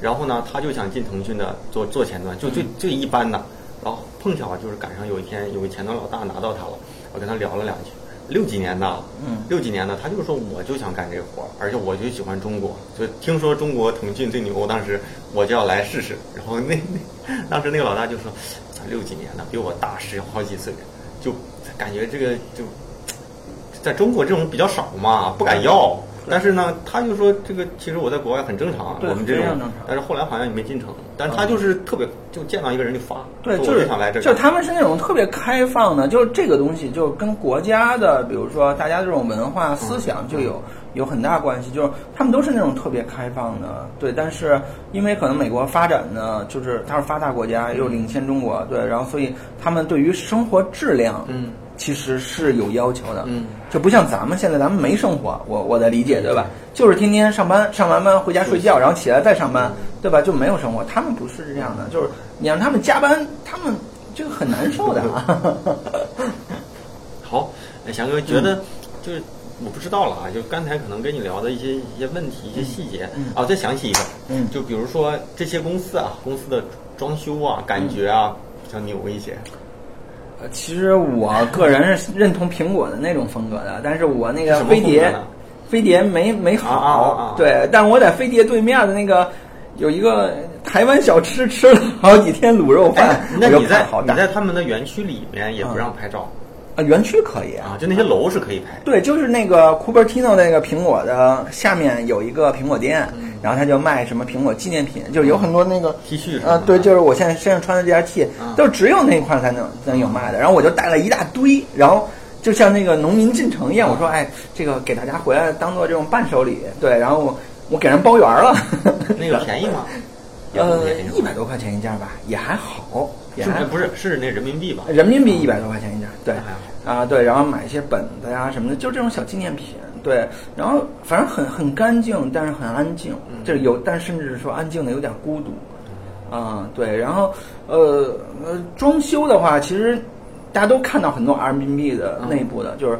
然后呢，他就想进腾讯的做做前端，就最最一般的。然后碰巧就是赶上有一天有个前端老大拿到他了，我跟他聊了两句，六几年的，嗯，六几年的，他就说我就想干这个活儿，而且我就喜欢中国，就听说中国腾讯最牛，当时我就要来试试。然后那那当时那个老大就说，六几年的比我大十好几岁，就感觉这个就在中国这种比较少嘛，不敢要。但是呢，他就说这个其实我在国外很正常，我们这种，但是后来好像也没进城。但是他就是特别，就见到一个人就发，对，就是想来这，就他们是那种特别开放的，就是这个东西就跟国家的，比如说大家这种文化思想就有有很大关系，就是他们都是那种特别开放的，对。但是因为可能美国发展呢，就是它是发达国家，又领先中国，对，然后所以他们对于生活质量，嗯。其实是有要求的，嗯，就不像咱们现在，咱们没生活，我我的理解对吧？就是天天上班，上完班回家睡觉，然后起来再上班，对吧？就没有生活。他们不是这样的，就是你让他们加班，他们这个很难受的。好，翔哥觉得就是我不知道了啊，就刚才可能跟你聊的一些一些问题、一些细节。啊，再想起一个，嗯，就比如说这些公司啊，公司的装修啊，感觉啊比较牛一些。其实我个人是认同苹果的那种风格的，但是我那个飞碟，飞碟没没好，对，但我在飞碟对面的那个有一个台湾小吃，吃了好几天卤肉饭。那你在你在他们的园区里面也不让拍照？呃，园区可以啊，就那些楼是可以拍。对，就是那个 Cupertino 那个苹果的下面有一个苹果店，然后他就卖什么苹果纪念品，就是有很多那个 T 恤啊，对，就是我现在身上穿的这件 T，就只有那一块才能能有卖的。然后我就带了一大堆，然后就像那个农民进城一样，我说哎，这个给大家回来当做这种伴手礼，对，然后我我给人包圆了。那个便宜吗？呃，一百多块钱一件吧，也还好。是不是是那人民币吧？人民币一百多块钱一件，对，啊对，然后买一些本子呀什么的，就这种小纪念品，对，然后反正很很干净，但是很安静，就是有，但甚至是说安静的有点孤独，啊对，然后呃呃装修的话，其实大家都看到很多 Airbnb 的内部的，就是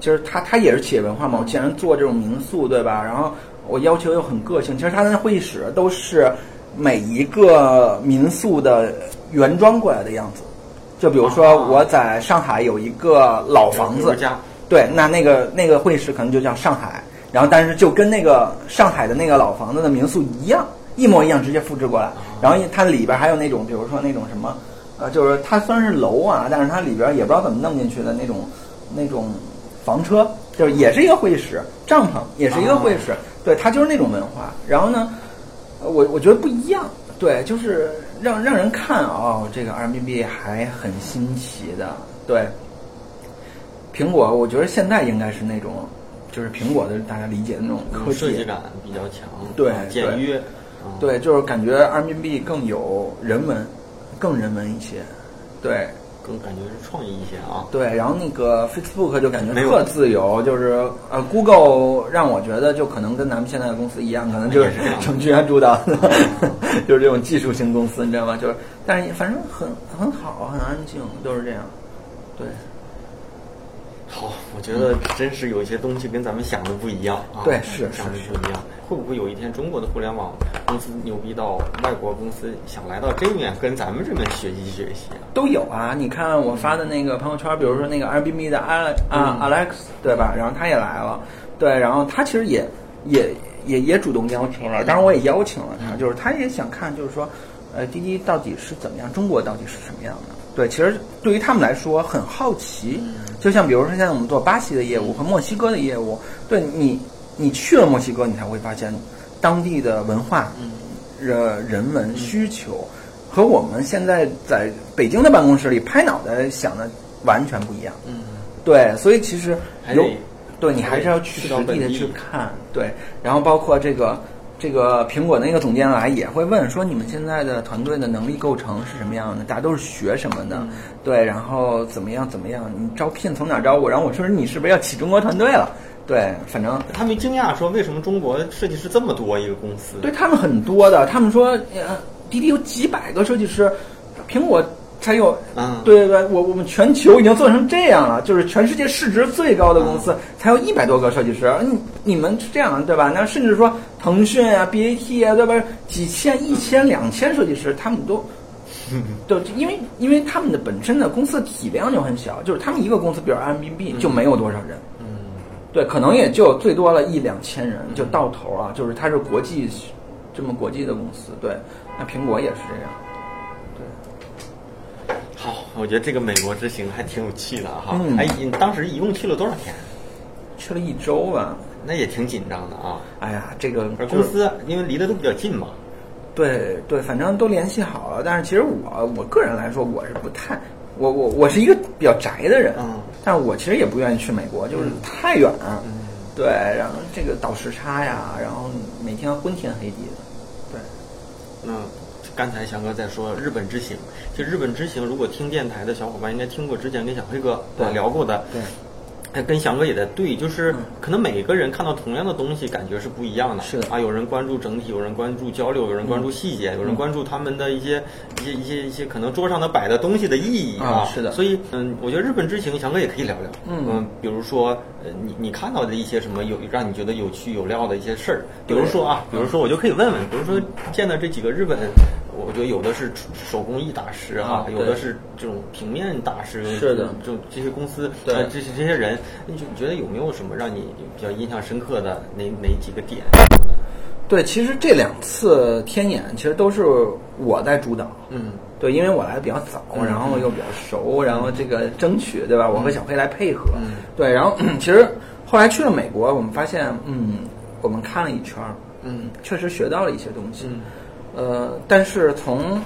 其实它它也是企业文化嘛，我既然做这种民宿对吧？然后我要求又很个性，其实它的会议室都是每一个民宿的。原装过来的样子，就比如说我在上海有一个老房子，对，那那个那个会议室可能就叫上海，然后但是就跟那个上海的那个老房子的民宿一样，一模一样，直接复制过来。然后它里边还有那种，比如说那种什么，呃，就是它虽然是楼啊，但是它里边也不知道怎么弄进去的那种那种房车，就是也是一个会议室，帐篷也是一个会议室，对，它就是那种文化。然后呢，我我觉得不一样，对，就是。让让人看哦，这个 Airbnb 还很新奇的，对。苹果，我觉得现在应该是那种，就是苹果的大家理解的那种科技设计感比较强，对，简约，对，就是感觉 Airbnb 更有人文，更人文一些，对。更感觉是创意一些啊，对，然后那个 Facebook 就感觉特自由，就是呃，Google 让我觉得就可能跟咱们现在的公司一样，可能就是程序员主导的，就是这种技术型公司，你知道吗？就是，但是反正很很好，很安静，就是这样，对。好，我觉得真是有一些东西跟咱们想的不一样啊，对，是想的不一样。会不会有一天中国的互联网公司牛逼到外国公司想来到这面跟咱们这边学习学习？都有啊，你看我发的那个朋友圈，比如说那个 Airbnb 的 Alex 对吧？然后他也来了，对，然后他其实也也也也主动邀请了，当然我也邀请了他，就是他也想看，就是说，呃，滴滴到底是怎么样，中国到底是什么样的？对，其实对于他们来说很好奇，就像比如说现在我们做巴西的业务和墨西哥的业务，对你，你去了墨西哥，你才会发现当地的文化、人人文需求和我们现在在北京的办公室里拍脑袋想的完全不一样。嗯，对，所以其实有，对你还是要去实地的去看，对，然后包括这个。这个苹果那个总监来也会问说：“你们现在的团队的能力构成是什么样的？大家都是学什么的？对，然后怎么样怎么样？你招聘从哪招我？然后我说你是不是要起中国团队了？对，反正他们惊讶说为什么中国设计师这么多一个公司？对他们很多的，他们说呃，滴滴有几百个设计师，苹果。”才有，嗯，对对对，我我们全球已经做成这样了，就是全世界市值最高的公司才有一百多个设计师，你你们是这样对吧？那甚至说腾讯啊、BAT 啊，对吧？几千、一千、两千设计师，他们都，对因为因为他们的本身的公司体量就很小，就是他们一个公司，比如 MBB 就没有多少人，嗯，对，可能也就最多了一两千人就到头啊，就是它是国际这么国际的公司，对，那苹果也是这样。对好，我觉得这个美国之行还挺有趣的哈。嗯哎，你当时一共去了多少天？去了一周吧。那也挺紧张的啊。哎呀，这个公司因为离得都比较近嘛。对对，反正都联系好了。但是其实我我个人来说，我是不太，我我我是一个比较宅的人。嗯。但是我其实也不愿意去美国，就是太远。嗯。对，然后这个倒时差呀，然后每天昏天黑地的。对。嗯。刚才翔哥在说日本之行，就日本之行，如果听电台的小伙伴应该听过之前跟小黑哥聊过的。对。跟翔哥也在对，就是可能每个人看到同样的东西，感觉是不一样的。是的啊，有人关注整体，有人关注交流，有人关注细节，有人关注他们的一些一些一些一些可能桌上的摆的东西的意义啊。是的。所以，嗯，我觉得日本之行，翔哥也可以聊聊。嗯。比如说，呃，你你看到的一些什么有让你觉得有趣有料的一些事儿，比如说啊，比如说我就可以问问，比如说见到这几个日本，我觉得有的是手工艺大师哈，有的是这种平面大师，是的，这种这些公司，对，这些这些人。你觉你觉得有没有什么让你比较印象深刻的哪哪几个点？对，其实这两次天眼其实都是我在主导。嗯对，因为我来的比较早，嗯然后又比较熟，然后这个争取，对吧？我和小黑来配合。嗯对，然后其实后来去了美国，我们发现，嗯，我们看了一圈儿，嗯确实学到了一些东西。嗯呃，但是从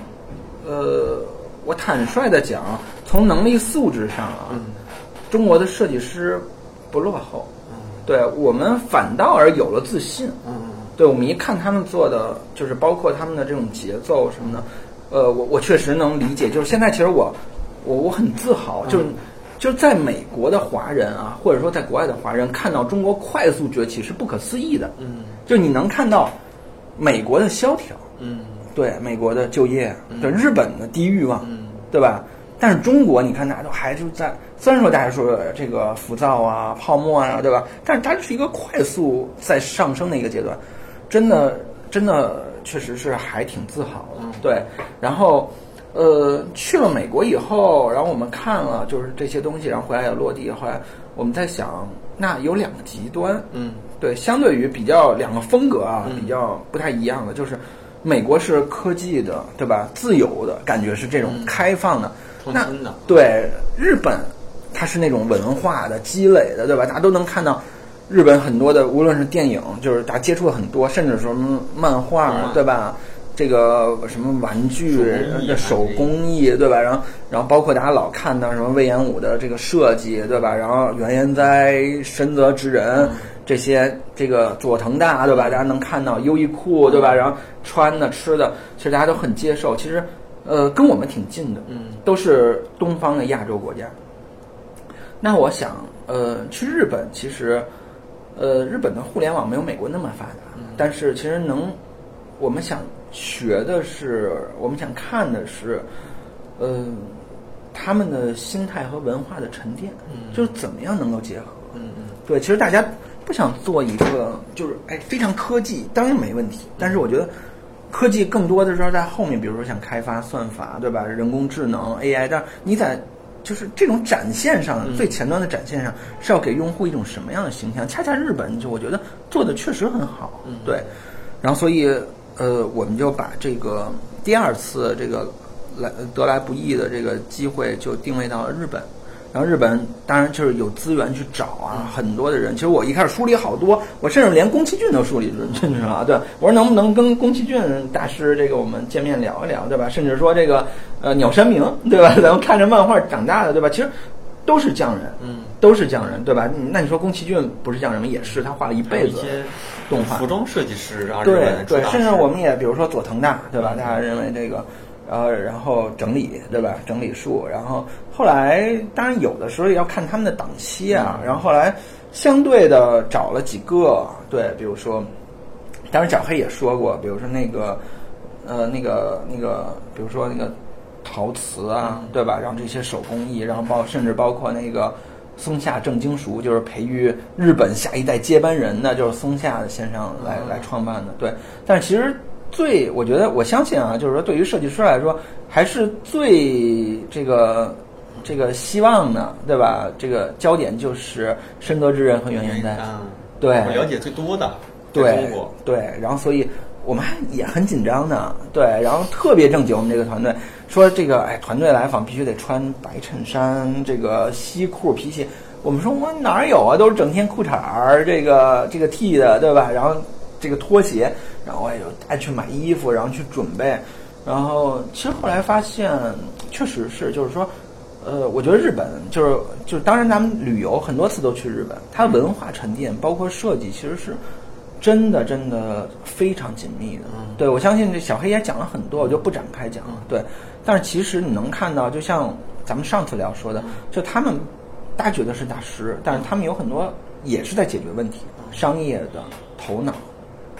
呃，我坦率的讲，从能力素质上啊，嗯中国的设计师不落后，嗯对我们反倒而有了自信。嗯对我们一看他们做的，就是包括他们的这种节奏什么的，呃，我我确实能理解。就是现在其实我我我很自豪，就是就是在美国的华人啊，或者说在国外的华人看到中国快速崛起是不可思议的。嗯就你能看到美国的萧条，嗯。对美国的就业，对日本的低欲望，嗯。对吧？但是中国，你看大家都还就在，虽然说大家说这个浮躁啊、泡沫啊，对吧？但是它是一个快速在上升的一个阶段，真的，真的确实是还挺自豪的。嗯。对，然后，呃，去了美国以后，然后我们看了就是这些东西，然后回来也落地，后来我们在想，那有两个极端，嗯。对，相对于比较两个风格啊，嗯。比较不太一样的，就是美国是科技的，对吧？自由的感觉是这种嗯开放的，那的对日本，它是那种文化的积累的，对吧？大家都能看到日本很多的，无论是电影，就是大家接触了很多，甚至什么漫画，对吧？这个什么玩具的手工艺，对吧？然后，然后包括大家老看到什么魏延武的这个设计，对吧？然后原研哉、深泽直人这些，这个佐藤大，对吧？大家能看到优衣库，对吧？然后穿的、吃的，其实大家都很接受。其实，呃，跟我们挺近的，嗯都是东方的亚洲国家。那我想，呃，去日本其实，呃，日本的互联网没有美国那么发达，但是其实能，我们想学的是，我们想看的是，呃，他们的心态和文化的沉淀，嗯就是怎么样能够结合。嗯嗯对，其实大家不想做一个就是哎非常科技，当然没问题，但是我觉得科技更多的时候在后面，比如说像开发算法，对吧？人工智能 AI，但你在就是这种展现上，嗯最前端的展现上是要给用户一种什么样的形象？恰恰日本就我觉得做的确实很好，嗯对。然后所以呃，我们就把这个第二次这个来得来不易的这个机会就定位到了日本。然后日本当然就是有资源去找啊，很多的人。其实我一开始梳理好多，我甚至连宫崎骏都梳理进去了。对我说能不能跟宫崎骏大师这个我们见面聊一聊，对吧？甚至说这个呃鸟山明，对吧？咱们看着漫画长大的，对吧？其实都是匠人，嗯，都是匠人，对吧？那你说宫崎骏不是匠人吗？也是，他画了一辈子动画服装设计师啊，对对，甚至我们也比如说佐藤大，对吧？大家认为这个，呃，然后整理，对吧？整理术，然后后来当然有的时候也要看他们的档期啊，然后后来相对的找了几个，对，比如说，当然小黑也说过，比如说那个，呃，那个那个，比如说那个陶瓷啊，对吧？然后这些手工艺，然后包甚至包括那个。松下正经塾就是培育日本下一代接班人的，就是松下的先生来来创办的。对，但是其实最我觉得我相信啊，就是说对于设计师来说，还是最这个这个希望的，对吧？这个焦点就是深得之人和原研哉。啊，对我了解最多的，对，对，然后所以我们还也很紧张呢，对，然后特别正经，我们这个团队说这个哎，团队来访必须得穿白衬衫，这个西裤皮鞋。我们说我哪儿有啊，都是整天裤衩儿，这个这个 T 的，对吧？然后这个拖鞋，然后爱去买衣服，然后去准备，然后其实后来发现，确实是，就是说。呃，我觉得日本就是就是，当然咱们旅游很多次都去日本，它的文化沉淀包括设计，其实是真的真的非常紧密的。嗯对我相信这小黑也讲了很多，我就不展开讲了。对，但是其实你能看到，就像咱们上次聊说的，就他们大家觉得是大师，但是他们有很多也是在解决问题，商业的头脑。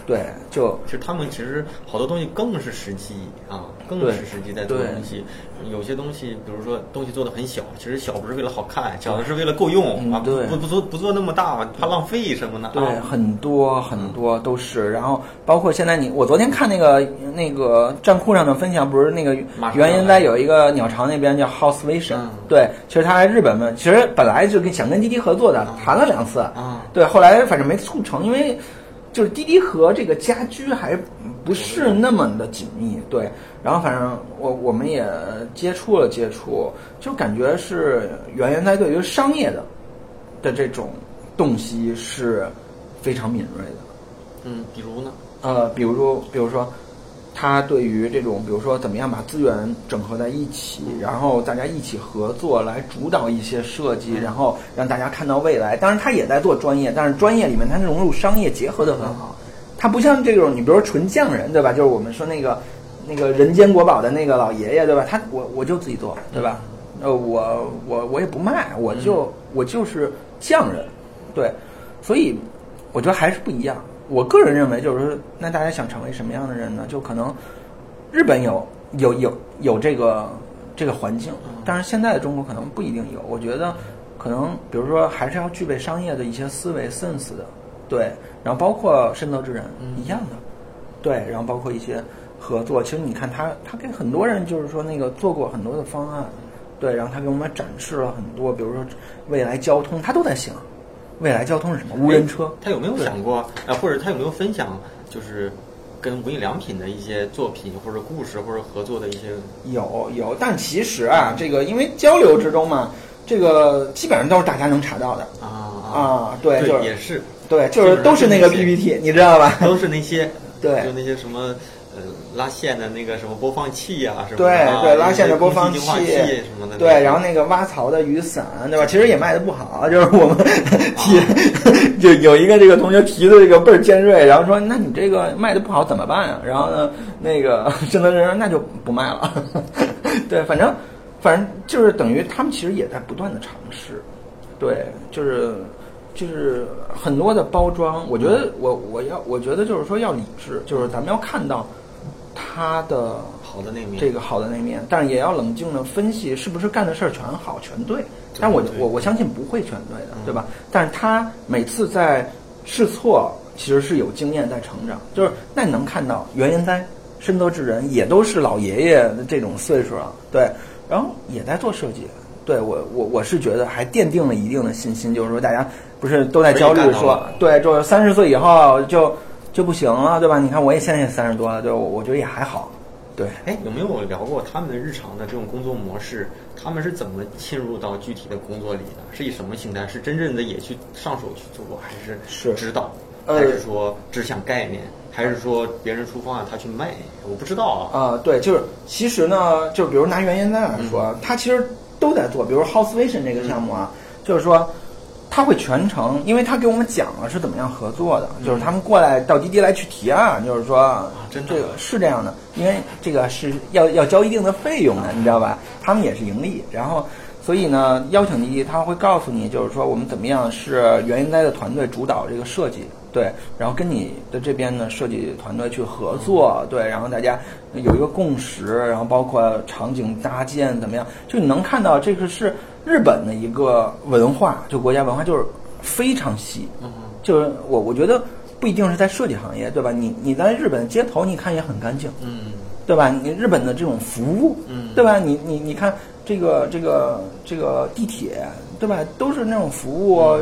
对，就其实他们其实好多东西更是实际啊，更是实际在做东西。有些东西，比如说东西做的很小，其实小不是为了好看，小的是为了够用啊，对。不不做不做那么大，怕浪费什么的。对，啊。很多很多都是，然后包括现在你，我昨天看那个那个站酷上的分享，不是那个原因在有一个鸟巢那边叫 House Vision，、嗯。对，其实他来日本嘛，其实本来就跟想跟滴滴合作的，谈了两次，啊对，后来反正没促成，因为就是滴滴和这个家居还不是那么的紧密，对。然后反正我我们也接触了接触，就感觉是原原在对于商业的的这种洞悉是非常敏锐的。嗯，比如呢？呃，比如说，比如说，他对于这种，比如说怎么样把资源整合在一起，然后大家一起合作来主导一些设计，然后让大家看到未来。当然，他也在做专业，但是专业里面他融入商业结合的很好。他不像这种，你比如说纯匠人，对吧？就是我们说那个那个人间国宝的那个老爷爷，对吧？他我我就自己做，对吧？呃，我我我也不卖，我就我就是匠人，对，所以我觉得还是不一样。我个人认为，就是说，那大家想成为什么样的人呢？就可能日本有有有有这个这个环境，但是现在的中国可能不一定有。我觉得可能，比如说，还是要具备商业的一些思维 sense 的，对。然后包括深泽之人一样的，对。然后包括一些合作，其实你看他他给很多人就是说那个做过很多的方案，对。然后他给我们展示了很多，比如说未来交通，他都在想。未来交通是什么？无人车。他有没有想过啊？或者他有没有分享，就是跟无印良品的一些作品或者故事或者合作的一些？有有，但其实啊，这个因为交流之中嘛，这个基本上都是大家能查到的啊啊，对，就是也是对，就是都是那个 PPT，你知道吧？都是那些 对，就那些什么。拉线的那个什么播放器呀，什么对对，拉线的播放器什么的，对，然后那个挖槽的雨伞，对吧？其实也卖的不好，就是我们提，就有一个这个同学提的这个倍儿尖锐，然后说，那你这个卖的不好怎么办啊？然后呢，那个 正德人那就不卖了。对，反正反正就是等于他们其实也在不断的尝试，对，就是就是很多的包装，我觉得我我要我觉得就是说要理智，就是咱们要看到。他的好的那面，这个好的那面，但是也要冷静的分析是不是干的事儿全好全对。但我我我相信不会全对的，对吧？但是他每次在试错，其实是有经验在成长。就是那你能看到原研哉、深泽智人也都是老爷爷的这种岁数了，对，然后也在做设计。对我我我是觉得还奠定了一定的信心，就是说大家不是都在焦虑说，对，就是三十岁以后就。就不行了，对吧？你看，我也现在也三十多了，对我我觉得也还好。对，哎，有没有聊过他们的日常的这种工作模式？他们是怎么进入到具体的工作里的？是以什么形态？是真正的也去上手去做，还是是指导？还是说只想概念？还是说别人出方案他去卖？我不知道啊。啊，对，就是其实呢，就比如拿原研哉来说，他其实都在做，比如 House Vision 这个项目啊，就是说。他会全程，因为他给我们讲了是怎么样合作的，就是他们过来到滴滴来去提案，就是说，这个是这样的，因为这个是要要交一定的费用的，你知道吧？他们也是盈利，然后所以呢，邀请滴滴他会告诉你，就是说我们怎么样是原应该的团队主导这个设计，对，然后跟你的这边的设计团队去合作，对，然后大家有一个共识，然后包括场景搭建怎么样，就你能看到这个是。日本的一个文化，就国家文化就是非常细，就是我我觉得不一定是在设计行业，对吧？你你在日本街头，你看也很干净，嗯，对吧？你日本的这种服务，嗯，对吧？你你你看这个这个这个地铁，对吧？都是那种服务。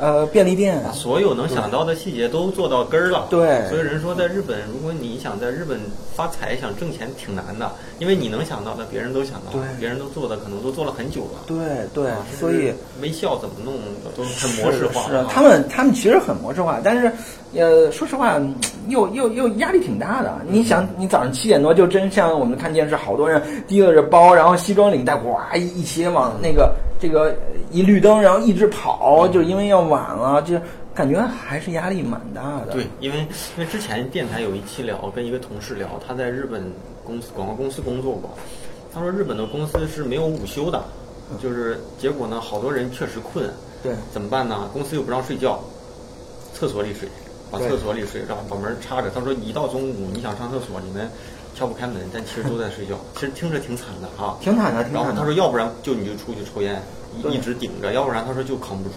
呃，便利店，所有能想到的细节都做到根儿了。对，所以人说，在日本，如果你想在日本发财、想挣钱，挺难的，因为你能想到的，别人都想到，对，别人都做的，可能都做了很久了。对对，所以微笑怎么弄都很模式化。是他们，他们其实很模式化，但是，呃，说实话，又又又压力挺大的。你想，你早上七点多就真像我们看电视，好多人提着着包，然后西装领带，哇，一一起往那个。这个一绿灯，然后一直跑，就因为要晚了，就感觉还是压力蛮大的。对，因为因为之前电台有一期聊，跟一个同事聊，他在日本公司广告公司工作过，他说日本的公司是没有午休的，就是结果呢，好多人确实困，对，怎么办呢？公司又不让睡觉，厕所里睡，把厕所里睡，然后把门插着。他说一到中午你想上厕所，你们。敲不开门，但其实都在睡觉。其实听着挺惨的哈，挺惨的。然后他说，要不然就你就出去抽烟，一直顶着；要不然他说就扛不住。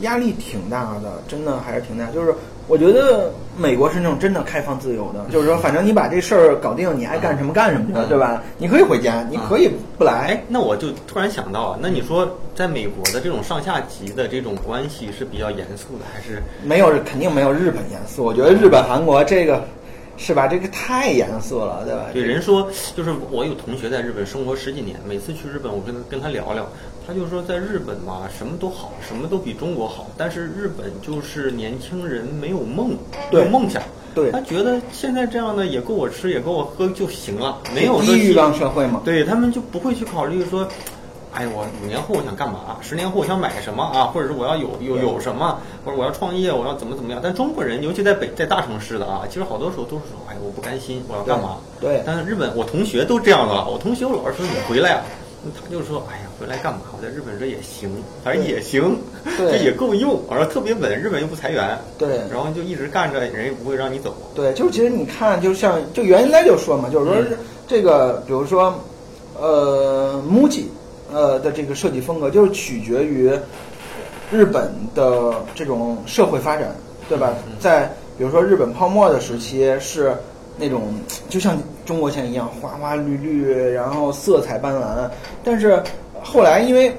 压力挺大的，真的还是挺大。就是我觉得美国是那种真的开放自由的，就是说反正你把这事儿搞定，你爱干什么干什么去，对吧？你可以回家，你可以不来。哎，那我就突然想到啊，那你说在美国的这种上下级的这种关系是比较严肃的，还是没有肯定没有日本严肃？我觉得日本、韩国这个。是吧？这个太严肃了，对吧？对，人说就是我有同学在日本生活十几年，每次去日本，我跟他跟他聊聊，他就说在日本嘛，什么都好，什么都比中国好，但是日本就是年轻人没有梦，没有梦想，对，他觉得现在这样的也够我吃，也够我喝就行了，没有低欲望社会嘛？对他们就不会去考虑说。哎，我五年后我想干嘛？十年后我想买什么啊？或者是我要有有有什么？或者我要创业，我要怎么怎么样？但中国人，尤其在北在大城市的啊，其实好多时候都是说，哎，我不甘心，我要干嘛？对。但是日本，我同学都这样的。我同学，我老是说你回来啊，他就说，哎呀，回来干嘛？我在日本这也行，反正也行，这也够用，反正特别稳，日本又不裁员，对。然后就一直干着，人也不会让你走。对，就是其实你看，就像就原来就说嘛，就是说这个，比如说，呃，MUJI。呃的这个设计风格就是取决于日本的这种社会发展，对吧？在比如说日本泡沫的时期是那种就像中国现在一样花花绿绿，然后色彩斑斓。但是后来因为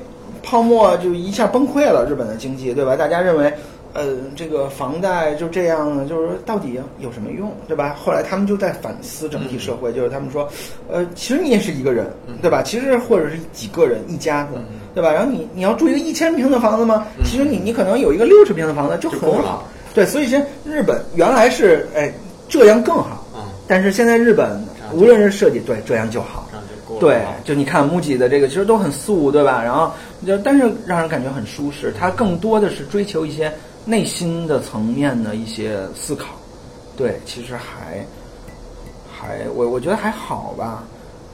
泡沫就一下崩溃了，日本的经济，对吧？大家认为。呃，这个房贷就这样，就是说到底有什么用，对吧？后来他们就在反思整体社会，就是他们说，呃，其实你也是一个人，对吧？其实或者是几个人一家子，对吧？然后你你要住一个一千平的房子吗？其实你你可能有一个六十平的房子就很好。对，所以其实日本原来是哎这样更好，但是现在日本无论是设计对这样就好，对，就你看 MUJI 的这个其实都很素，对吧？然后就但是让人感觉很舒适，它更多的是追求一些。内心的层面的一些思考，对，其实还还我我觉得还好吧。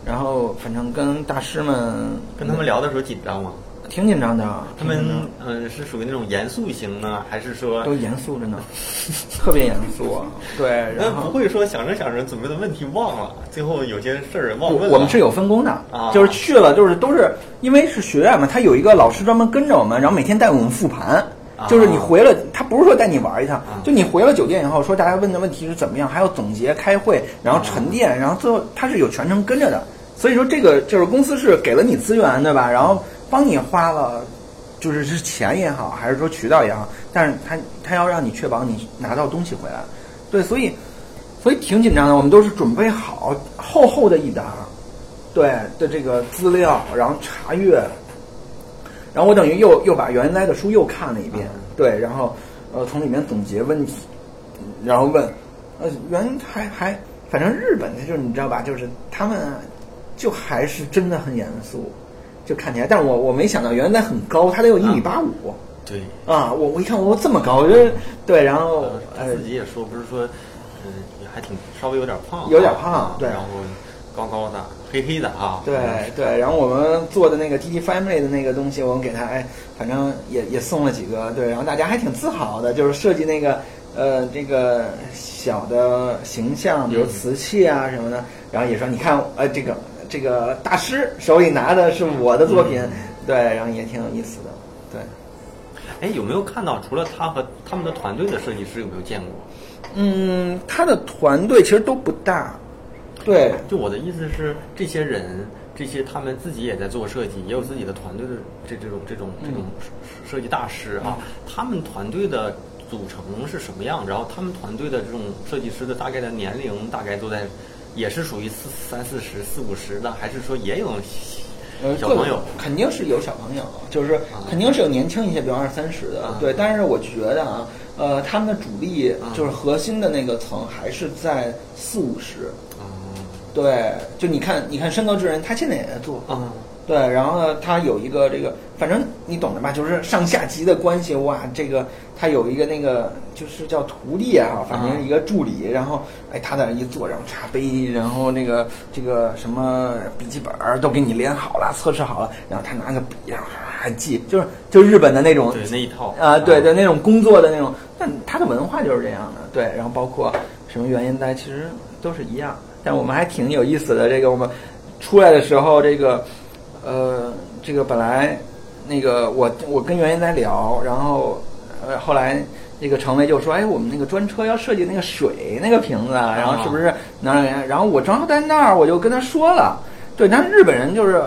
然后反正跟大师们跟他们聊的时候紧张吗？挺紧张的。他们嗯是属于那种严肃型呢，还是说都严肃着呢？特别严肃。对，然后 不会说想着想着准备的问题忘了，最后有些事儿忘问。我们是有分工的，就是去了就是都是因为是学院嘛，他有一个老师专门跟着我们，然后每天带我们复盘。就是你回了，他不是说带你玩一趟，就你回了酒店以后，说大家问的问题是怎么样，还要总结、开会，然后沉淀，然后最后他是有全程跟着的。所以说这个就是公司是给了你资源，对吧？然后帮你花了，就是是钱也好，还是说渠道也好，但是他他要让你确保你拿到东西回来。对，所以所以挺紧张的。我们都是准备好厚厚的一沓，对的这个资料，然后查阅。然后我等于又又把原来的书又看了一遍，对，然后呃从里面总结问题，然后问，呃原还还反正日本的就是你知道吧，就是他们就还是真的很严肃，就看起来，但我我没想到原来很高，他得有一米八五，对，啊我我一看我这么高，我觉得对，然后呃自己也说不是说嗯也还挺稍微有点胖，有点胖，对，然后高高的。黑黑的啊，对对，然后我们做的那个 T T Family 的那个东西，我们给他哎，反正也也送了几个，对，然后大家还挺自豪的，就是设计那个呃这个小的形象，比如瓷器啊什么的，然后也说你看呃这个这个大师手里拿的是我的作品，对，然后也挺有意思的，对。哎，有没有看到除了他和他们的团队的设计师有没有见过？嗯，他的团队其实都不大。对，就我的意思是，这些人，这些他们自己也在做设计，也有自己的团队的这这种这种这种设计大师啊。他们团队的组成是什么样？然后他们团队的这种设计师的大概的年龄大概都在，也是属于四三四十、四五十的，还是说也有小朋友？肯定是有小朋友，就是肯定是有年轻一些，比如二三十的。对，但是我觉得啊，呃，他们的主力就是核心的那个层还是在四五十。对，就你看，你看山高之人，他现在也在做。啊，对，然后呢，他有一个这个，反正你懂的吧，就是上下级的关系。哇，这个他有一个那个，就是叫徒弟也好，反正一个助理。然后，哎，他在那一坐，然后茶杯，然后那个这个什么笔记本都给你连好了，测试好了，然后他拿个笔，然后还记，就是就日本的那种对那一套啊，对对，那种工作的那种。但他的文化就是这样的，对。然后包括什么原因大家，其实都是一样。但我们还挺有意思的，这个我们出来的时候，这个呃，这个本来那个我我跟袁岩在聊，然后呃，后来那个程威就说：“哎，我们那个专车要设计那个水那个瓶子，然后是不是能让？然后我正好在那儿，我就跟他说了，对，但是日本人就是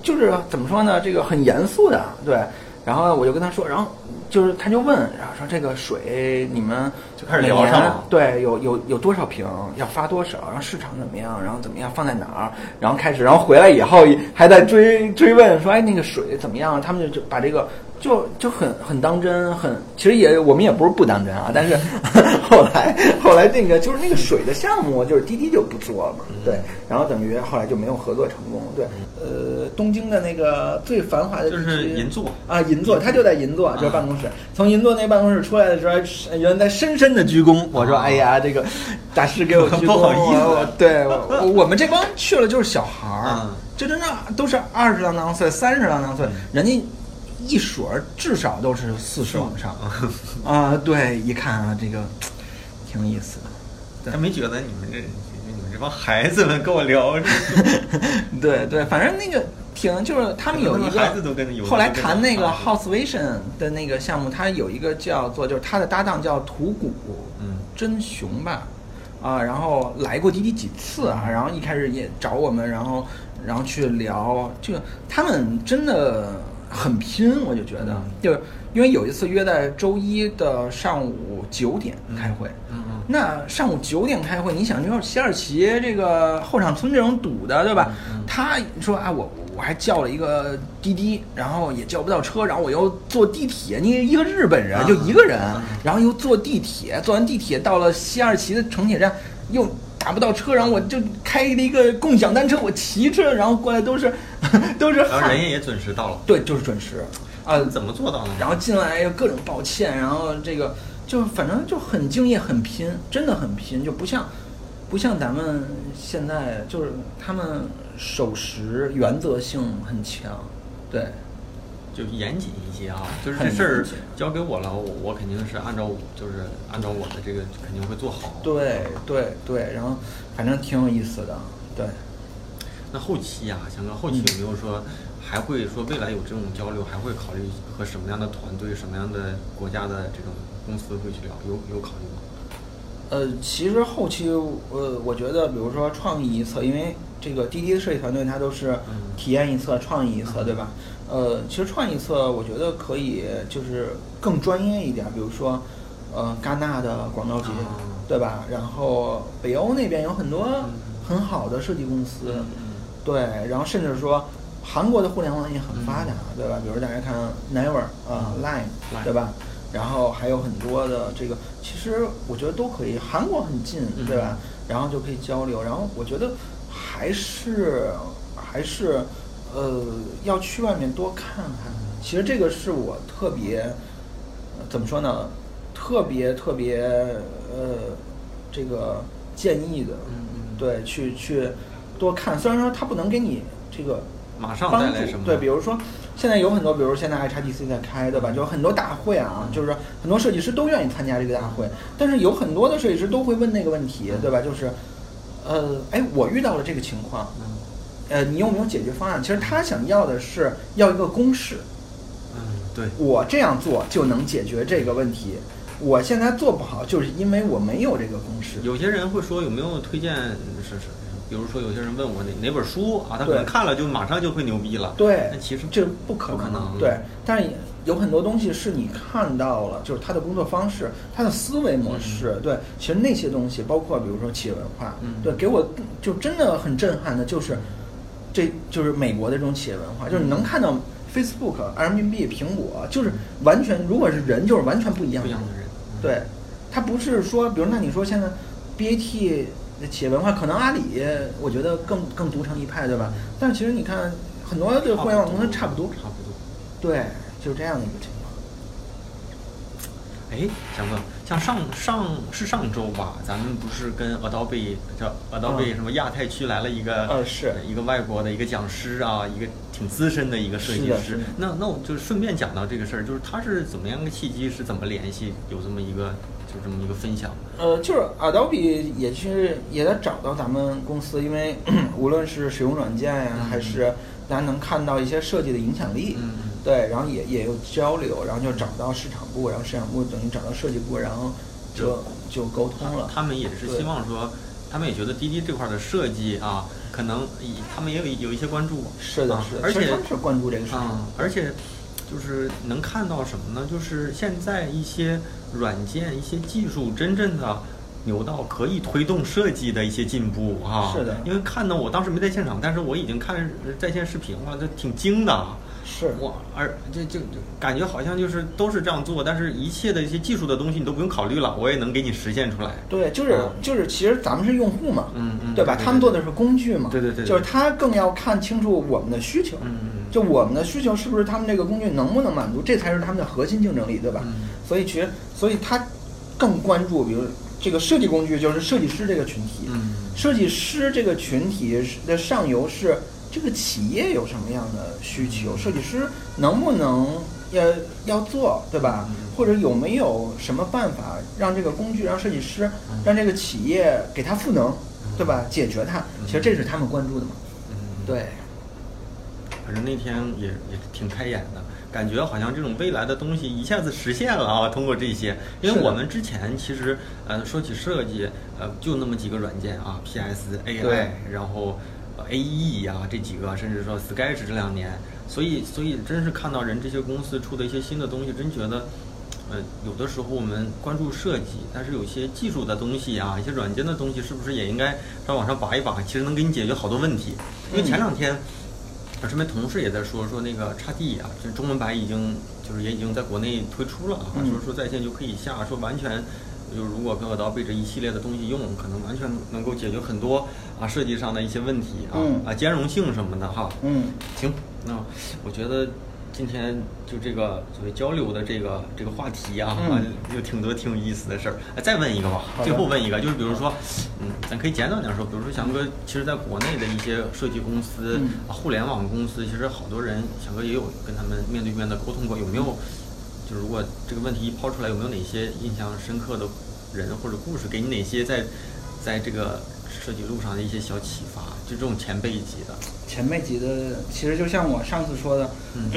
就是怎么说呢？这个很严肃的，对。然后我就跟他说，然后就是他就问，然后说这个水你们就开始聊上了，对，有有有多少瓶，要发多少，然后市场怎么样，然后怎么样放在哪儿，然后开始，然后回来以后还在追追问说，哎，那个水怎么样？他们就就把这个。就就很很当真，很其实也我们也不是不当真啊，但是 后来后来那个就是那个水的项目，就是滴滴就不做了嘛，对，然后等于后来就没有合作成功，对，呃，东京的那个最繁华的就是银座。啊，银座，他就在银座这办公室，从银座那办公室出来的时候，有人在深深的鞠躬，我说哎呀，这个大师给我鞠躬，不好意思，对，我们这帮去了就是小孩儿，就真的都是二十郎当岁、三十郎当岁，人家。一水儿至少都是四十往上啊！对，一看啊，这个挺有意思的。他没觉得你们这你们这帮孩子们跟我聊。对对，反正那个挺就是他们有一个后来谈那个 House Vision 的那个项目，他有一个叫做就是他的搭档叫土谷嗯真雄吧啊，然后来过滴滴几次啊，然后一开始也找我们，然后然后去聊这个，他们真的。很拼，我就觉得，就因为有一次约在周一的上午九点开会，那上午九点开会，你想，你说西二旗这个后场村这种堵的，对吧？他说啊，我我还叫了一个滴滴，然后也叫不到车，然后我又坐地铁，你一个日本人就一个人，然后又坐地铁，坐完地铁到了西二旗的城铁站，又。打不到车，然后我就开了一个共享单车，我骑车，然后过来都是 都是。然后人家也准时到了。对，就是准时。啊，怎么做到的？然后进来又各种抱歉，然后这个就反正就很敬业，很拼，真的很拼，就不像不像咱们现在，就是他们守时、原则性很强，对。就严谨一些啊，就是这事儿交给我了，我我肯定是按照就是按照我的这个肯定会做好。对对对，然后反正挺有意思的，对。那后期啊，翔哥，后期有没有说还会说未来有这种交流，还会考虑和什么样的团队、什么样的国家的这种公司会去聊？有有考虑吗？呃，其实后期呃，我觉得比如说创意一侧，因为这个滴滴的设计团队它都是体验一侧、创意一侧，对吧？呃，其实创意侧我觉得可以，就是更专业一点，比如说，呃，戛纳的广告节，对吧？然后北欧那边有很多很好的设计公司，对，然后甚至说韩国的互联网也很发达，对吧？比如大家看 Never 啊，Line，对吧？然后还有很多的这个，其实我觉得都可以。韩国很近，对吧？然后就可以交流。然后我觉得还是还是。呃，要去外面多看看。其实这个是我特别，怎么说呢？特别特别呃，这个建议的。嗯嗯。对，去去多看。虽然说他不能给你这个马上带来什么。对，比如说现在有很多，比如现在 ICDC 在开，对吧？就很多大会啊，就是很多设计师都愿意参加这个大会。但是有很多的设计师都会问那个问题，对吧？就是，呃，哎，我遇到了这个情况。呃，你有没有解决方案？其实他想要的是要一个公式。嗯，对，我这样做就能解决这个问题。我现在做不好，就是因为我没有这个公式。有些人会说有没有推荐是是，比如说有些人问我哪哪本书啊，他可能看了就马上就会牛逼了。对，但其实这不可能。对，但是有很多东西是你看到了，就是他的工作方式，他的思维模式。对，其实那些东西，包括比如说企业文化，对，给我就真的很震撼的，就是。这就是美国的这种企业文化，就是你能看到 Facebook、人民币、苹果，就是完全，如果是人，就是完全不一样的人。对，他不是说，比如那你说现在 BAT 的企业文化，可能阿里，我觉得更更独成一派，对吧？但是其实你看，很多的互联网公司差不多，差不多。对，就是这样的一个情况。哎，翔哥。像上上是上周吧，咱们不是跟 Adobe 叫 Adobe 什么亚太区来了一个呃是一个外国的一个讲师啊，一个挺资深的一个设计师。那那我就顺便讲到这个事儿，就是他是怎么样个契机，是怎么联系，有这么一个就这么一个分享。呃，就是 Adobe 也是也在找到咱们公司，因为 无论是使用软件呀，还是大家能看到一些设计的影响力。嗯对，然后也也有交流，然后就找到市场部，然后市场部等于找到设计部，然后就就沟通了。他们也是希望说，他们也觉得滴滴这块的设计啊，可能以他们也有有一些关注。是的，是的，而且他们是关注这个事情，而且就是能看到什么呢？就是现在一些软件、一些技术真正的。牛到可以推动设计的一些进步啊！是的，因为看到我当时没在现场，但是我已经看在线视频了，这挺精的。是，我而就就就感觉好像就是都是这样做，但是一切的一些技术的东西你都不用考虑了，我也能给你实现出来。对，就是就是，其实咱们是用户嘛，嗯嗯，对吧？他们做的是工具嘛，对对对，就是他更要看清楚我们的需求，嗯嗯，就我们的需求是不是他们这个工具能不能满足，这才是他们的核心竞争力，对吧？所以其实，所以他更关注，比如。这个设计工具就是设计师这个群体，设计师这个群体的上游是这个企业有什么样的需求，设计师能不能要要做，对吧？或者有没有什么办法让这个工具让设计师让这个企业给他赋能，对吧？解决它，其实这是他们关注的嘛。对。反正那天也也挺开眼的。感觉好像这种未来的东西一下子实现了啊！通过这些，因为我们之前其实，呃，说起设计，呃，就那么几个软件啊，PS、AI，然后 AE 呀这几个，甚至说 Sketch 这两年，所以，所以真是看到人这些公司出的一些新的东西，真觉得，呃，有的时候我们关注设计，但是有些技术的东西啊，一些软件的东西，是不是也应该再往上拔一拔？其实能给你解决好多问题。因为前两天。我身边同事也在说说那个叉 D 啊，就中文版已经就是也已经在国内推出了啊，说说在线就可以下，说完全就如果跟 Adobe 这一系列的东西用，可能完全能够解决很多啊设计上的一些问题啊啊兼容性什么的哈。嗯，行，那我觉得。今天就这个所谓交流的这个这个话题啊，有挺多挺有意思的事儿。哎，再问一个吧，最后问一个，就是比如说，嗯，咱可以简短点说，比如说翔哥，其实在国内的一些设计公司、互联网公司，其实好多人翔哥也有跟他们面对面的沟通过。有没有？就如果这个问题一抛出来，有没有哪些印象深刻的人或者故事，给你哪些在在这个设计路上的一些小启发？就这种前辈级的，前辈级的，其实就像我上次说的，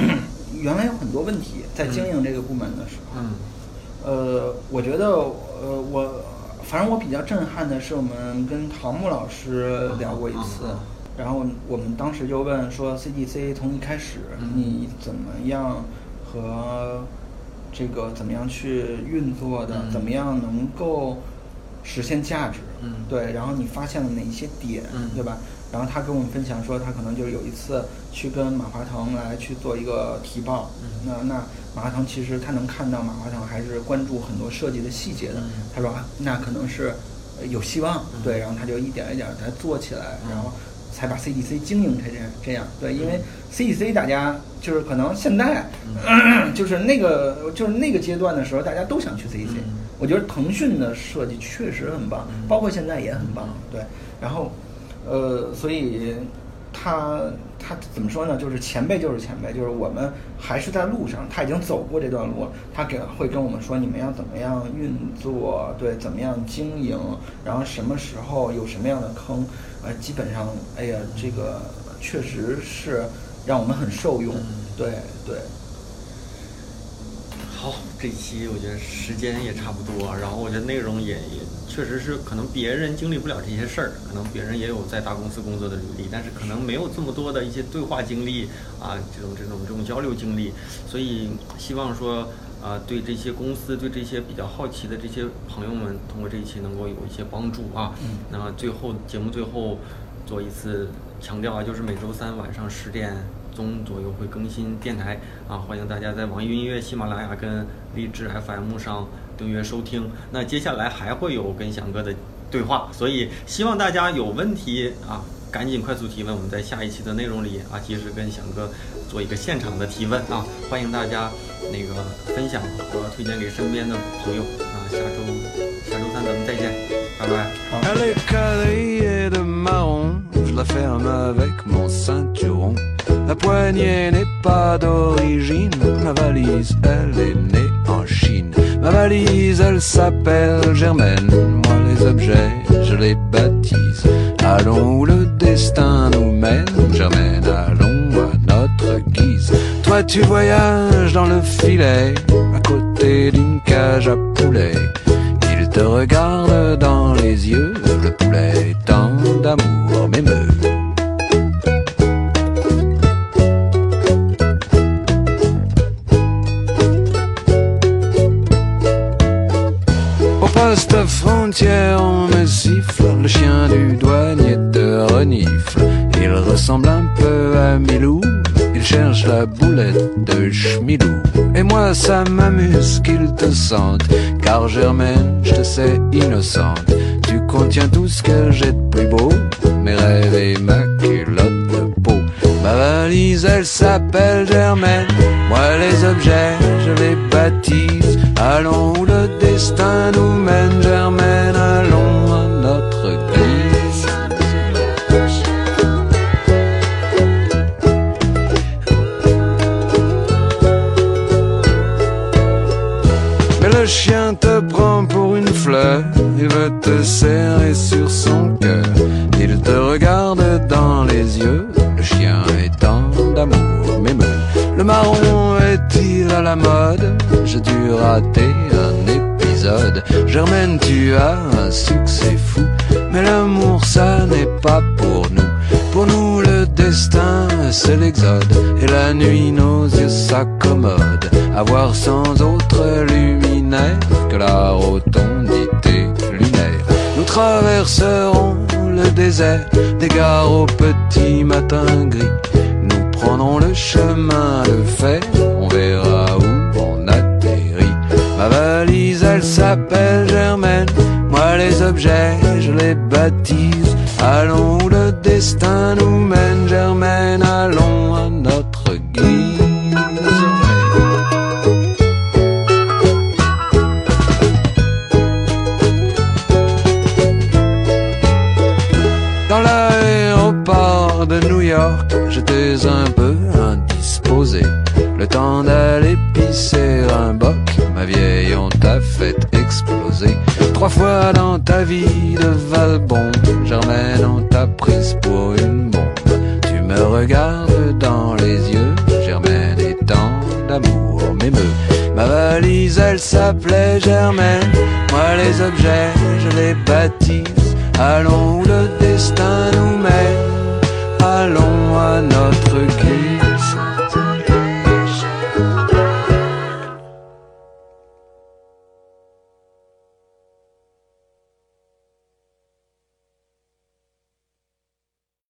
原来有很多问题在经营这个部门的时候，呃，我觉得，呃，我反正我比较震撼的是，我们跟陶木老师聊过一次，然后我们当时就问说，CDC 从一开始你怎么样和这个怎么样去运作的，怎么样能够实现价值？嗯，对，然后你发现了哪一些点，嗯。对吧？然后他跟我们分享说，他可能就是有一次去跟马化腾来去做一个提报，嗯。那那马化腾其实他能看到马化腾还是关注很多设计的细节的，他说啊，那可能是有希望，对，然后他就一点一点才做起来，然后才把 CDC 经营成这样这样，对，因为 CDC 大家就是可能现在 就是那个就是那个阶段的时候，大家都想去 CDC，我觉得腾讯的设计确实很棒，包括现在也很棒，对，然后。呃，所以他他怎么说呢？就是前辈就是前辈，就是我们还是在路上，他已经走过这段路，他给会跟我们说你们要怎么样运作，对，怎么样经营，然后什么时候有什么样的坑，呃，基本上，哎呀，这个确实是让我们很受用，对对。好，这期我觉得时间也差不多，然后我觉得内容也也确实是可能别人经历不了这些事儿，可能别人也有在大公司工作的履历，但是可能没有这么多的一些对话经历啊，这种这种这种交流经历，所以希望说啊，对这些公司，对这些比较好奇的这些朋友们，通过这一期能够有一些帮助啊。嗯。那么最后节目最后做一次强调啊，就是每周三晚上十点。钟左右会更新电台啊，欢迎大家在网易云音乐、喜马拉雅跟荔枝 FM 上订阅收听。那接下来还会有跟翔哥的对话，所以希望大家有问题啊，赶紧快速提问，我们在下一期的内容里啊，及时跟翔哥做一个现场的提问啊，欢迎大家那个分享和推荐给身边的朋友啊，下周下周三咱们再见，拜拜。La poignée n'est pas d'origine, ma valise, elle est née en Chine. Ma valise, elle s'appelle Germaine, moi les objets, je les baptise. Allons où le destin nous mène, Germaine, allons à notre guise. Toi tu voyages dans le filet, à côté d'une cage à poulet. Il te regarde dans les yeux, le poulet tant d'amour m'émeut. Poste frontière, on me siffle, le chien du douanier te renifle. Il ressemble un peu à Milou, il cherche la boulette de Schmilou. Et moi, ça m'amuse qu'il te sente, car Germaine, je te sais innocente. Tu contiens tout ce que j'ai de plus beau, mes rêves et ma culotte de peau. Ma valise, elle s'appelle Germaine. Moi, les objets, je les baptise. Allons où le destin nous mène, Germaine, allons à notre guise. Mais le chien te prend pour une fleur, il veut te serrer sur son cœur. Il te regarde dans les yeux, le chien étant d'amour m'émeut. Le marron est-il à la mode? J'ai dû rater Germaine, tu as un succès fou, mais l'amour ça n'est pas pour nous. Pour nous, le destin, c'est l'exode. Et la nuit, nos yeux s'accommodent. À voir sans autre luminaire que la rotondité lunaire. Nous traverserons le désert des gares au petit matin gris. Nous prendrons le chemin de fer, on verra où on atterrit. Ma elle s'appelle Germaine. Moi, les objets, je les baptise. Allons le destin nous mène, fois dans ta vie de Valbon, Germaine, on t'a prise pour une bombe. Tu me regardes dans les yeux, Germaine, et tant d'amour m'émeut. Ma valise, elle s'appelait Germaine. Moi, les objets, je les baptise. Allons où le destin.